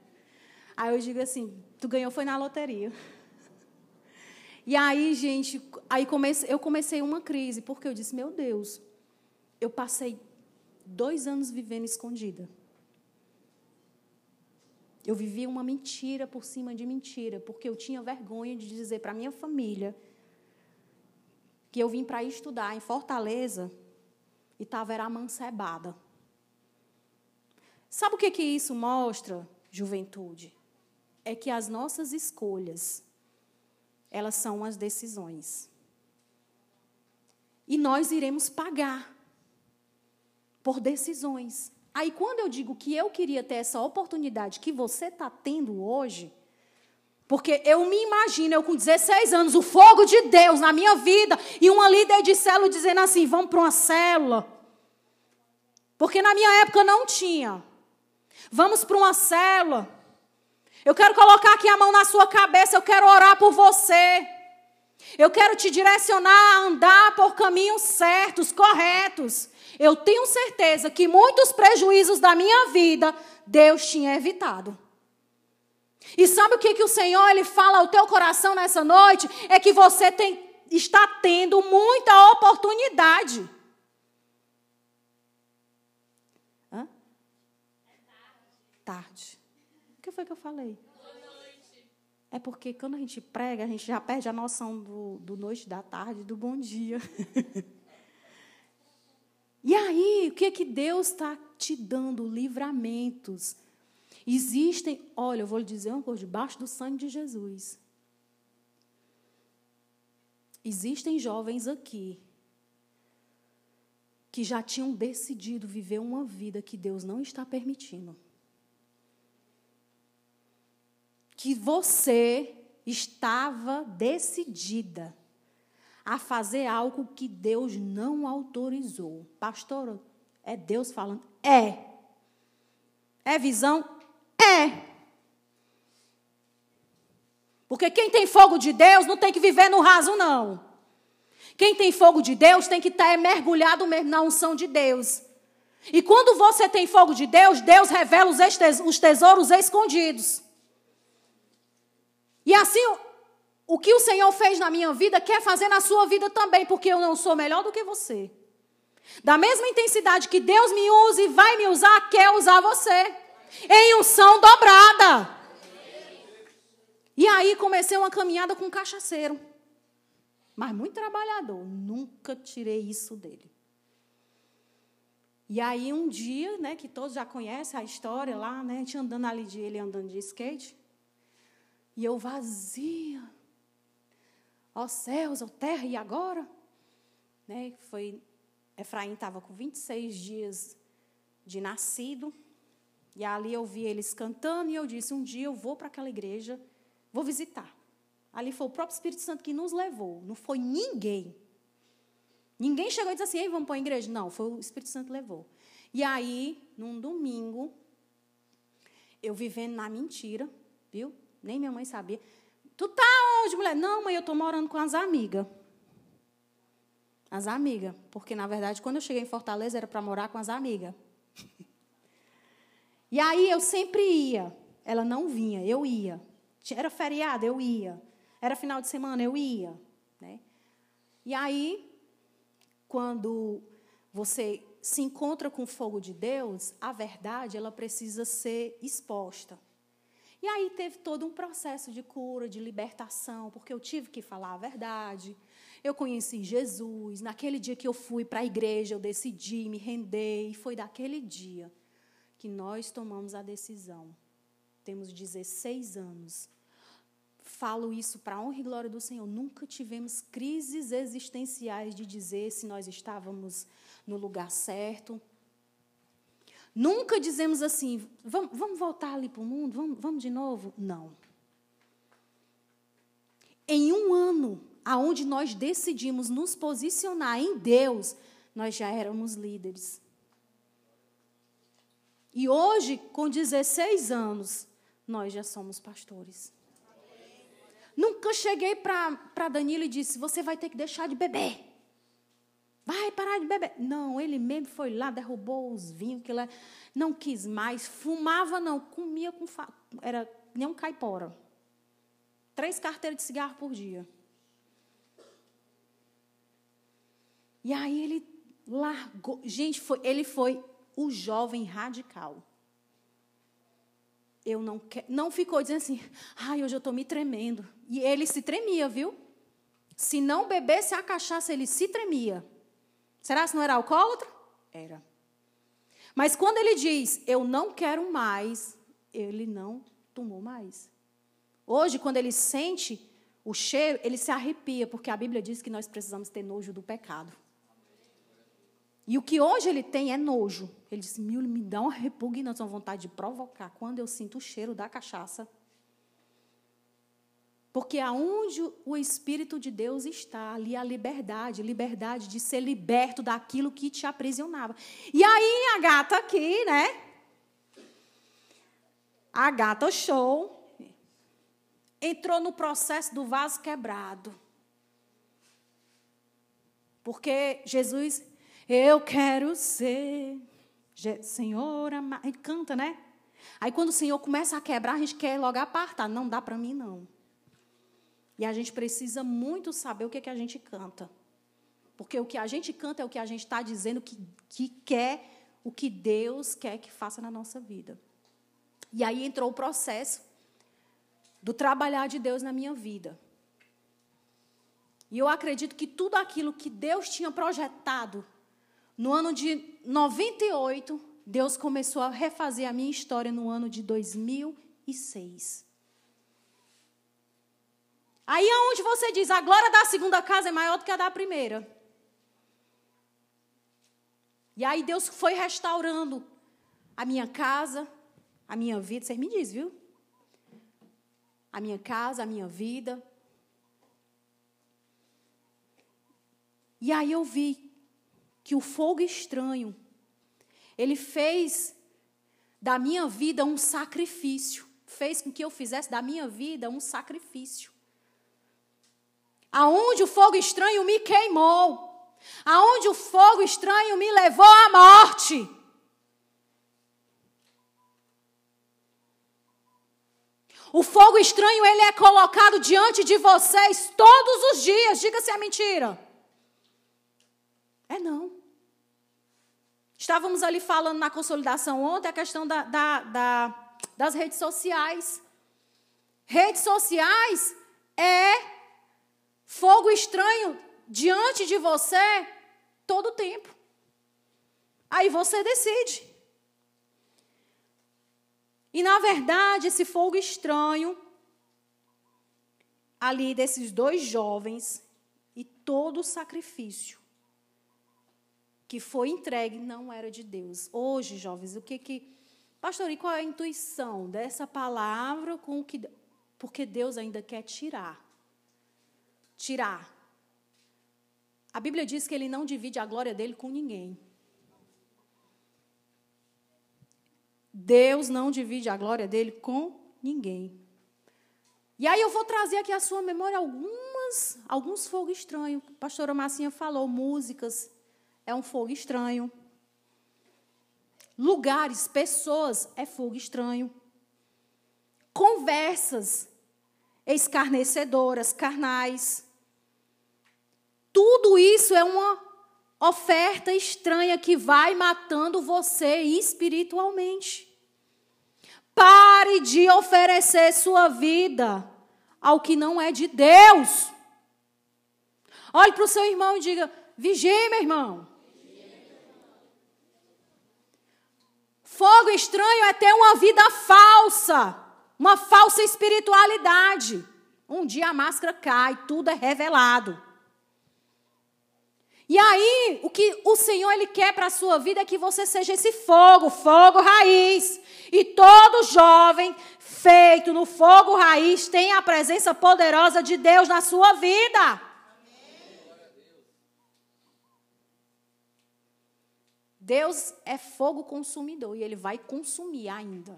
Aí eu digo assim, tu ganhou foi na loteria. E aí, gente, aí comecei, eu comecei uma crise, porque eu disse, meu Deus, eu passei dois anos vivendo escondida. Eu vivia uma mentira por cima de mentira, porque eu tinha vergonha de dizer para minha família que eu vim para estudar em Fortaleza e estava era amancebada. Sabe o que, que isso mostra, juventude? é que as nossas escolhas, elas são as decisões. E nós iremos pagar por decisões. Aí, quando eu digo que eu queria ter essa oportunidade que você está tendo hoje, porque eu me imagino, eu com 16 anos, o fogo de Deus na minha vida, e uma líder de célula dizendo assim: vamos para uma célula. Porque na minha época não tinha. Vamos para uma célula. Eu quero colocar aqui a mão na sua cabeça, eu quero orar por você. Eu quero te direcionar a andar por caminhos certos, corretos. Eu tenho certeza que muitos prejuízos da minha vida Deus tinha evitado. E sabe o que, que o Senhor ele fala ao teu coração nessa noite? É que você tem, está tendo muita oportunidade. Hã? Tarde. O que foi que eu falei? É porque quando a gente prega, a gente já perde a noção do, do noite, da tarde, do bom dia. e aí, o que, que Deus está te dando? Livramentos. Existem, olha, eu vou lhe dizer uma coisa, debaixo do sangue de Jesus. Existem jovens aqui que já tinham decidido viver uma vida que Deus não está permitindo. que você estava decidida a fazer algo que Deus não autorizou. Pastor, é Deus falando? É. É visão? É. Porque quem tem fogo de Deus não tem que viver no raso, não. Quem tem fogo de Deus tem que estar mergulhado mesmo na unção de Deus. E quando você tem fogo de Deus, Deus revela os tesouros escondidos. E assim, o que o Senhor fez na minha vida, quer fazer na sua vida também, porque eu não sou melhor do que você. Da mesma intensidade que Deus me usa e vai me usar, quer usar você. Em unção dobrada. E aí comecei uma caminhada com um cachaceiro. Mas muito trabalhador. Nunca tirei isso dele. E aí um dia, né, que todos já conhecem a história lá, né, a gente andando ali de ele andando de skate. E eu vazia. Ó céus, ó terra, e agora? Né? Foi, Efraim estava com 26 dias de nascido. E ali eu vi eles cantando e eu disse: um dia eu vou para aquela igreja, vou visitar. Ali foi o próprio Espírito Santo que nos levou, não foi ninguém. Ninguém chegou e disse assim: Ei, vamos para a igreja. Não, foi o Espírito Santo que levou. E aí, num domingo, eu vivendo na mentira, viu? Nem minha mãe sabia. Tu tá onde, mulher? Não, mãe, eu estou morando com as amigas. As amigas. Porque, na verdade, quando eu cheguei em Fortaleza, era para morar com as amigas. e aí eu sempre ia. Ela não vinha, eu ia. Era feriado, eu ia. Era final de semana, eu ia. Né? E aí, quando você se encontra com o fogo de Deus, a verdade ela precisa ser exposta. E aí teve todo um processo de cura, de libertação, porque eu tive que falar a verdade. Eu conheci Jesus. Naquele dia que eu fui para a igreja, eu decidi me render. E foi daquele dia que nós tomamos a decisão. Temos 16 anos. Falo isso para a honra e glória do Senhor. Nunca tivemos crises existenciais de dizer se nós estávamos no lugar certo, Nunca dizemos assim, vamos, vamos voltar ali para o mundo, vamos, vamos de novo. Não. Em um ano, aonde nós decidimos nos posicionar em Deus, nós já éramos líderes. E hoje, com 16 anos, nós já somos pastores. Nunca cheguei para Danilo e disse: Você vai ter que deixar de beber. Vai parar de beber. Não, ele mesmo foi lá, derrubou os vinhos que ele não quis mais. Fumava, não, comia com. Fa... Era nem um caipora. Três carteiras de cigarro por dia. E aí ele largou. Gente, foi, ele foi o jovem radical. Eu não. Não ficou dizendo assim, ai, hoje eu estou me tremendo. E ele se tremia, viu? Se não bebesse a cachaça, ele se tremia. Será que não era alcoólatra? Era. Mas quando ele diz, eu não quero mais, ele não tomou mais. Hoje, quando ele sente o cheiro, ele se arrepia, porque a Bíblia diz que nós precisamos ter nojo do pecado. E o que hoje ele tem é nojo. Ele diz: Mil, me dá uma repugnação, vontade de provocar quando eu sinto o cheiro da cachaça. Porque aonde o Espírito de Deus está, ali a liberdade, liberdade de ser liberto daquilo que te aprisionava. E aí a gata aqui, né? A gata show entrou no processo do vaso quebrado. Porque Jesus, eu quero ser Senhor. A gente canta, né? Aí quando o Senhor começa a quebrar, a gente quer logo apartar. Não dá para mim, não. E a gente precisa muito saber o que, é que a gente canta. Porque o que a gente canta é o que a gente está dizendo que, que quer, o que Deus quer que faça na nossa vida. E aí entrou o processo do trabalhar de Deus na minha vida. E eu acredito que tudo aquilo que Deus tinha projetado no ano de 98, Deus começou a refazer a minha história no ano de 2006. Aí é onde você diz, a glória da segunda casa é maior do que a da primeira. E aí Deus foi restaurando a minha casa, a minha vida. Você me diz, viu? A minha casa, a minha vida. E aí eu vi que o fogo estranho, ele fez da minha vida um sacrifício. Fez com que eu fizesse da minha vida um sacrifício aonde o fogo estranho me queimou, aonde o fogo estranho me levou à morte. O fogo estranho ele é colocado diante de vocês todos os dias. Diga se é mentira. É não. Estávamos ali falando na consolidação ontem a questão da, da, da, das redes sociais. Redes sociais é fogo estranho diante de você todo o tempo. Aí você decide. E na verdade, esse fogo estranho ali desses dois jovens e todo o sacrifício que foi entregue não era de Deus. Hoje, jovens, o que que Pastor, e qual é a intuição dessa palavra com o que porque Deus ainda quer tirar tirar. A Bíblia diz que ele não divide a glória dele com ninguém. Deus não divide a glória dele com ninguém. E aí eu vou trazer aqui à sua memória algumas, alguns fogo estranho. A pastora Massinha falou, músicas é um fogo estranho. Lugares, pessoas é fogo estranho. Conversas escarnecedoras, carnais. Tudo isso é uma oferta estranha que vai matando você espiritualmente. Pare de oferecer sua vida ao que não é de Deus. Olhe para o seu irmão e diga: vigie, meu irmão. Fogo estranho é ter uma vida falsa, uma falsa espiritualidade. Um dia a máscara cai, tudo é revelado. E aí, o que o Senhor ele quer para a sua vida é que você seja esse fogo, fogo raiz. E todo jovem feito no fogo raiz tem a presença poderosa de Deus na sua vida. Deus é fogo consumidor e ele vai consumir ainda.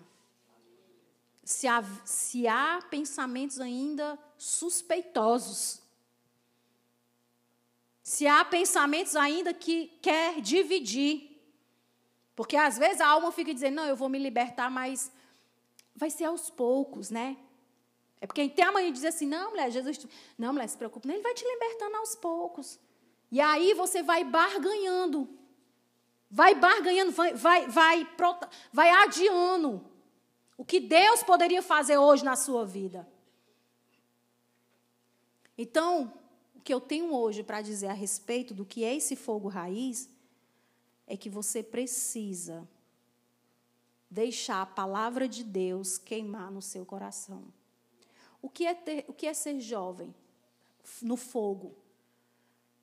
Se há, se há pensamentos ainda suspeitosos, se há pensamentos ainda que quer dividir. Porque às vezes a alma fica dizendo, não, eu vou me libertar, mas vai ser aos poucos, né? É porque tem a mãe dizer assim, não, mulher, Jesus, não, mulher, se preocupe, ele vai te libertando aos poucos. E aí você vai barganhando. Vai barganhando, vai, vai, vai, vai adiando o que Deus poderia fazer hoje na sua vida. Então, que eu tenho hoje para dizer a respeito do que é esse fogo raiz é que você precisa deixar a palavra de Deus queimar no seu coração. O que é, ter, o que é ser jovem? No fogo.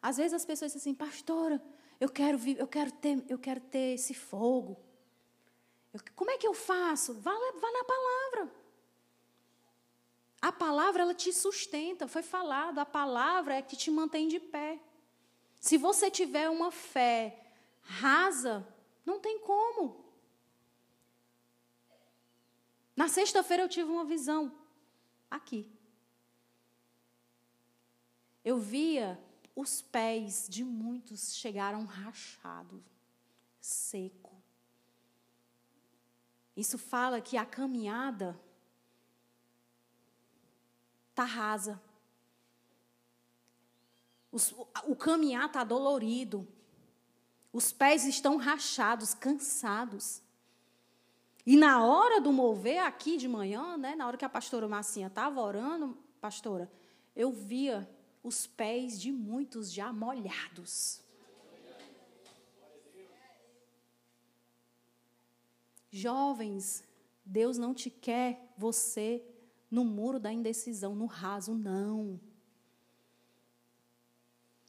Às vezes as pessoas dizem assim, pastora, eu quero, eu quero, ter, eu quero ter esse fogo. Eu, como é que eu faço? Vá, vá na palavra. A palavra, ela te sustenta. Foi falado, a palavra é que te mantém de pé. Se você tiver uma fé rasa, não tem como. Na sexta-feira eu tive uma visão aqui. Eu via os pés de muitos chegaram rachados, seco. Isso fala que a caminhada tá rasa. Os, o caminhar está dolorido. Os pés estão rachados, cansados. E na hora do mover aqui de manhã, né, na hora que a pastora Marcinha estava orando, pastora, eu via os pés de muitos já molhados. Jovens, Deus não te quer você no muro da indecisão, no raso, não.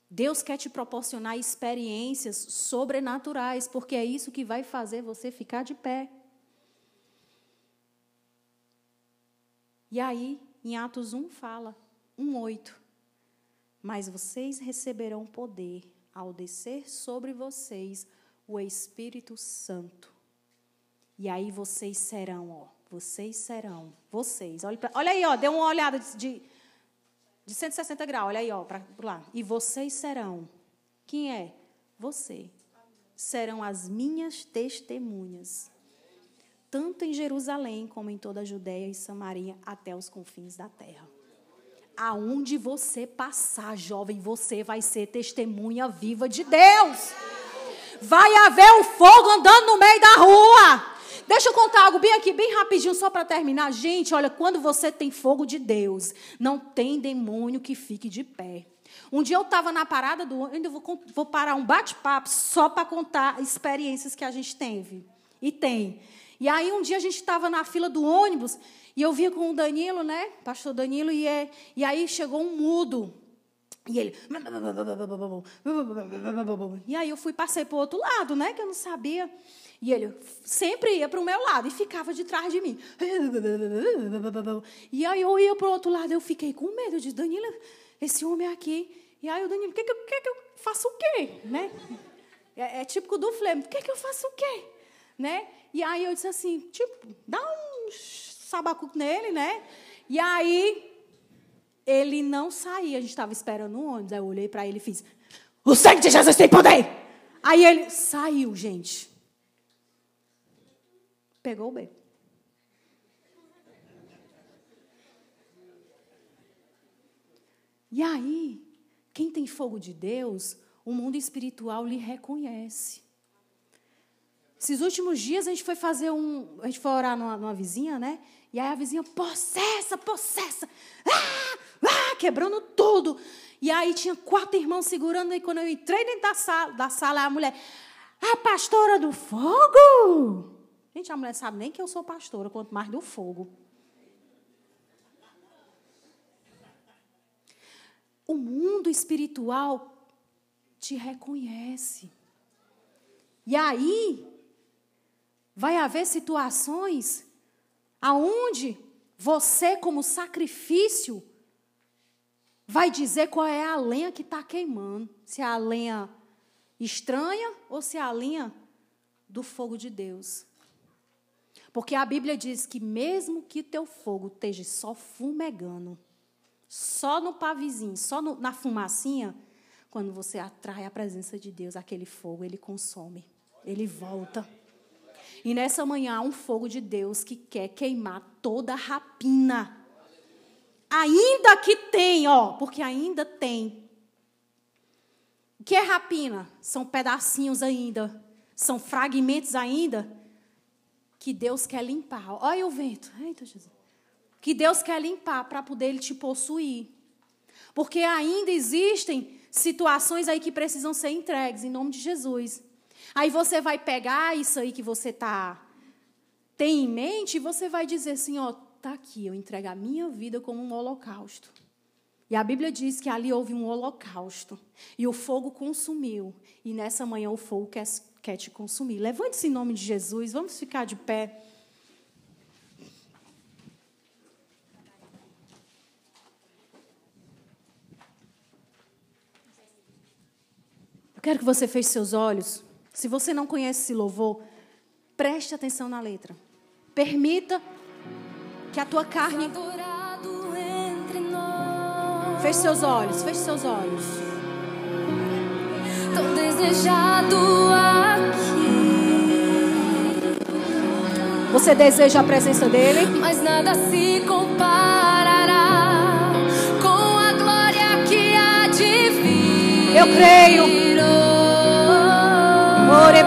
Deus quer te proporcionar experiências sobrenaturais, porque é isso que vai fazer você ficar de pé. E aí, em Atos 1 fala, 1:8. Mas vocês receberão poder ao descer sobre vocês o Espírito Santo. E aí vocês serão, ó, vocês serão, vocês. Olha, pra, olha aí, ó, dê uma olhada de, de 160 graus, olha aí, ó, para lá. E vocês serão. Quem é? Você. Serão as minhas testemunhas tanto em Jerusalém como em toda a Judéia e Samaria, até os confins da terra. Aonde você passar, jovem, você vai ser testemunha viva de Deus. Vai haver um fogo andando no meio da rua. Deixa eu contar algo bem aqui, bem rapidinho, só para terminar. Gente, olha, quando você tem fogo de Deus, não tem demônio que fique de pé. Um dia eu estava na parada do. Ainda vou, vou parar um bate-papo só para contar experiências que a gente teve. E tem. E aí um dia a gente estava na fila do ônibus e eu via com o Danilo, né? Pastor Danilo, e, é, e aí chegou um mudo. E ele. E aí eu fui, passei para o outro lado, né? Que eu não sabia. E ele sempre ia para o meu lado e ficava de trás de mim. E aí eu ia para o outro lado, eu fiquei com medo de Danilo, esse homem aqui. E aí o Danilo, o que, que, que, que eu faço o quê? Né? É, é típico do Flamengo, o que, que eu faço o quê? Né? E aí eu disse assim, tipo, dá um sabacu nele, né? E aí ele não saía, a gente estava esperando o ônibus. Aí eu olhei para ele e fiz: O sangue de Jesus tem poder! Aí ele saiu, gente. Pegou o B. E aí, quem tem fogo de Deus, o mundo espiritual lhe reconhece. Esses últimos dias a gente foi fazer um. A gente foi orar numa, numa vizinha, né? E aí a vizinha, possessa, possessa. Ah, ah, quebrando tudo. E aí tinha quatro irmãos segurando. E quando eu entrei dentro da sala, da sala a mulher, a pastora do fogo. Gente, a mulher sabe nem que eu sou pastora, quanto mais do fogo. O mundo espiritual te reconhece. E aí, vai haver situações aonde você, como sacrifício, vai dizer qual é a lenha que está queimando. Se é a lenha estranha ou se é a lenha do fogo de Deus. Porque a Bíblia diz que mesmo que teu fogo esteja só fumegando, só no pavizinho, só no, na fumacinha, quando você atrai a presença de Deus, aquele fogo ele consome, ele volta. E nessa manhã há um fogo de Deus que quer queimar toda rapina. Ainda que tem, ó, porque ainda tem. O que é rapina? São pedacinhos ainda, são fragmentos ainda que Deus quer limpar. Olha o vento. Eita, Jesus. Que Deus quer limpar para poder ele te possuir. Porque ainda existem situações aí que precisam ser entregues em nome de Jesus. Aí você vai pegar isso aí que você tá tem em mente e você vai dizer assim, ó, está aqui, eu entrego a minha vida como um holocausto. E a Bíblia diz que ali houve um holocausto. E o fogo consumiu. E nessa manhã o fogo quer, quer te consumir. Levante-se em nome de Jesus. Vamos ficar de pé. Quero que você feche seus olhos. Se você não conhece esse louvor, preste atenção na letra. Permita que a tua carne. Feche seus olhos, feche seus olhos. Tão desejado aqui. Você deseja a presença dele? Mas nada se comparará com a glória que há de vir. Eu creio. amore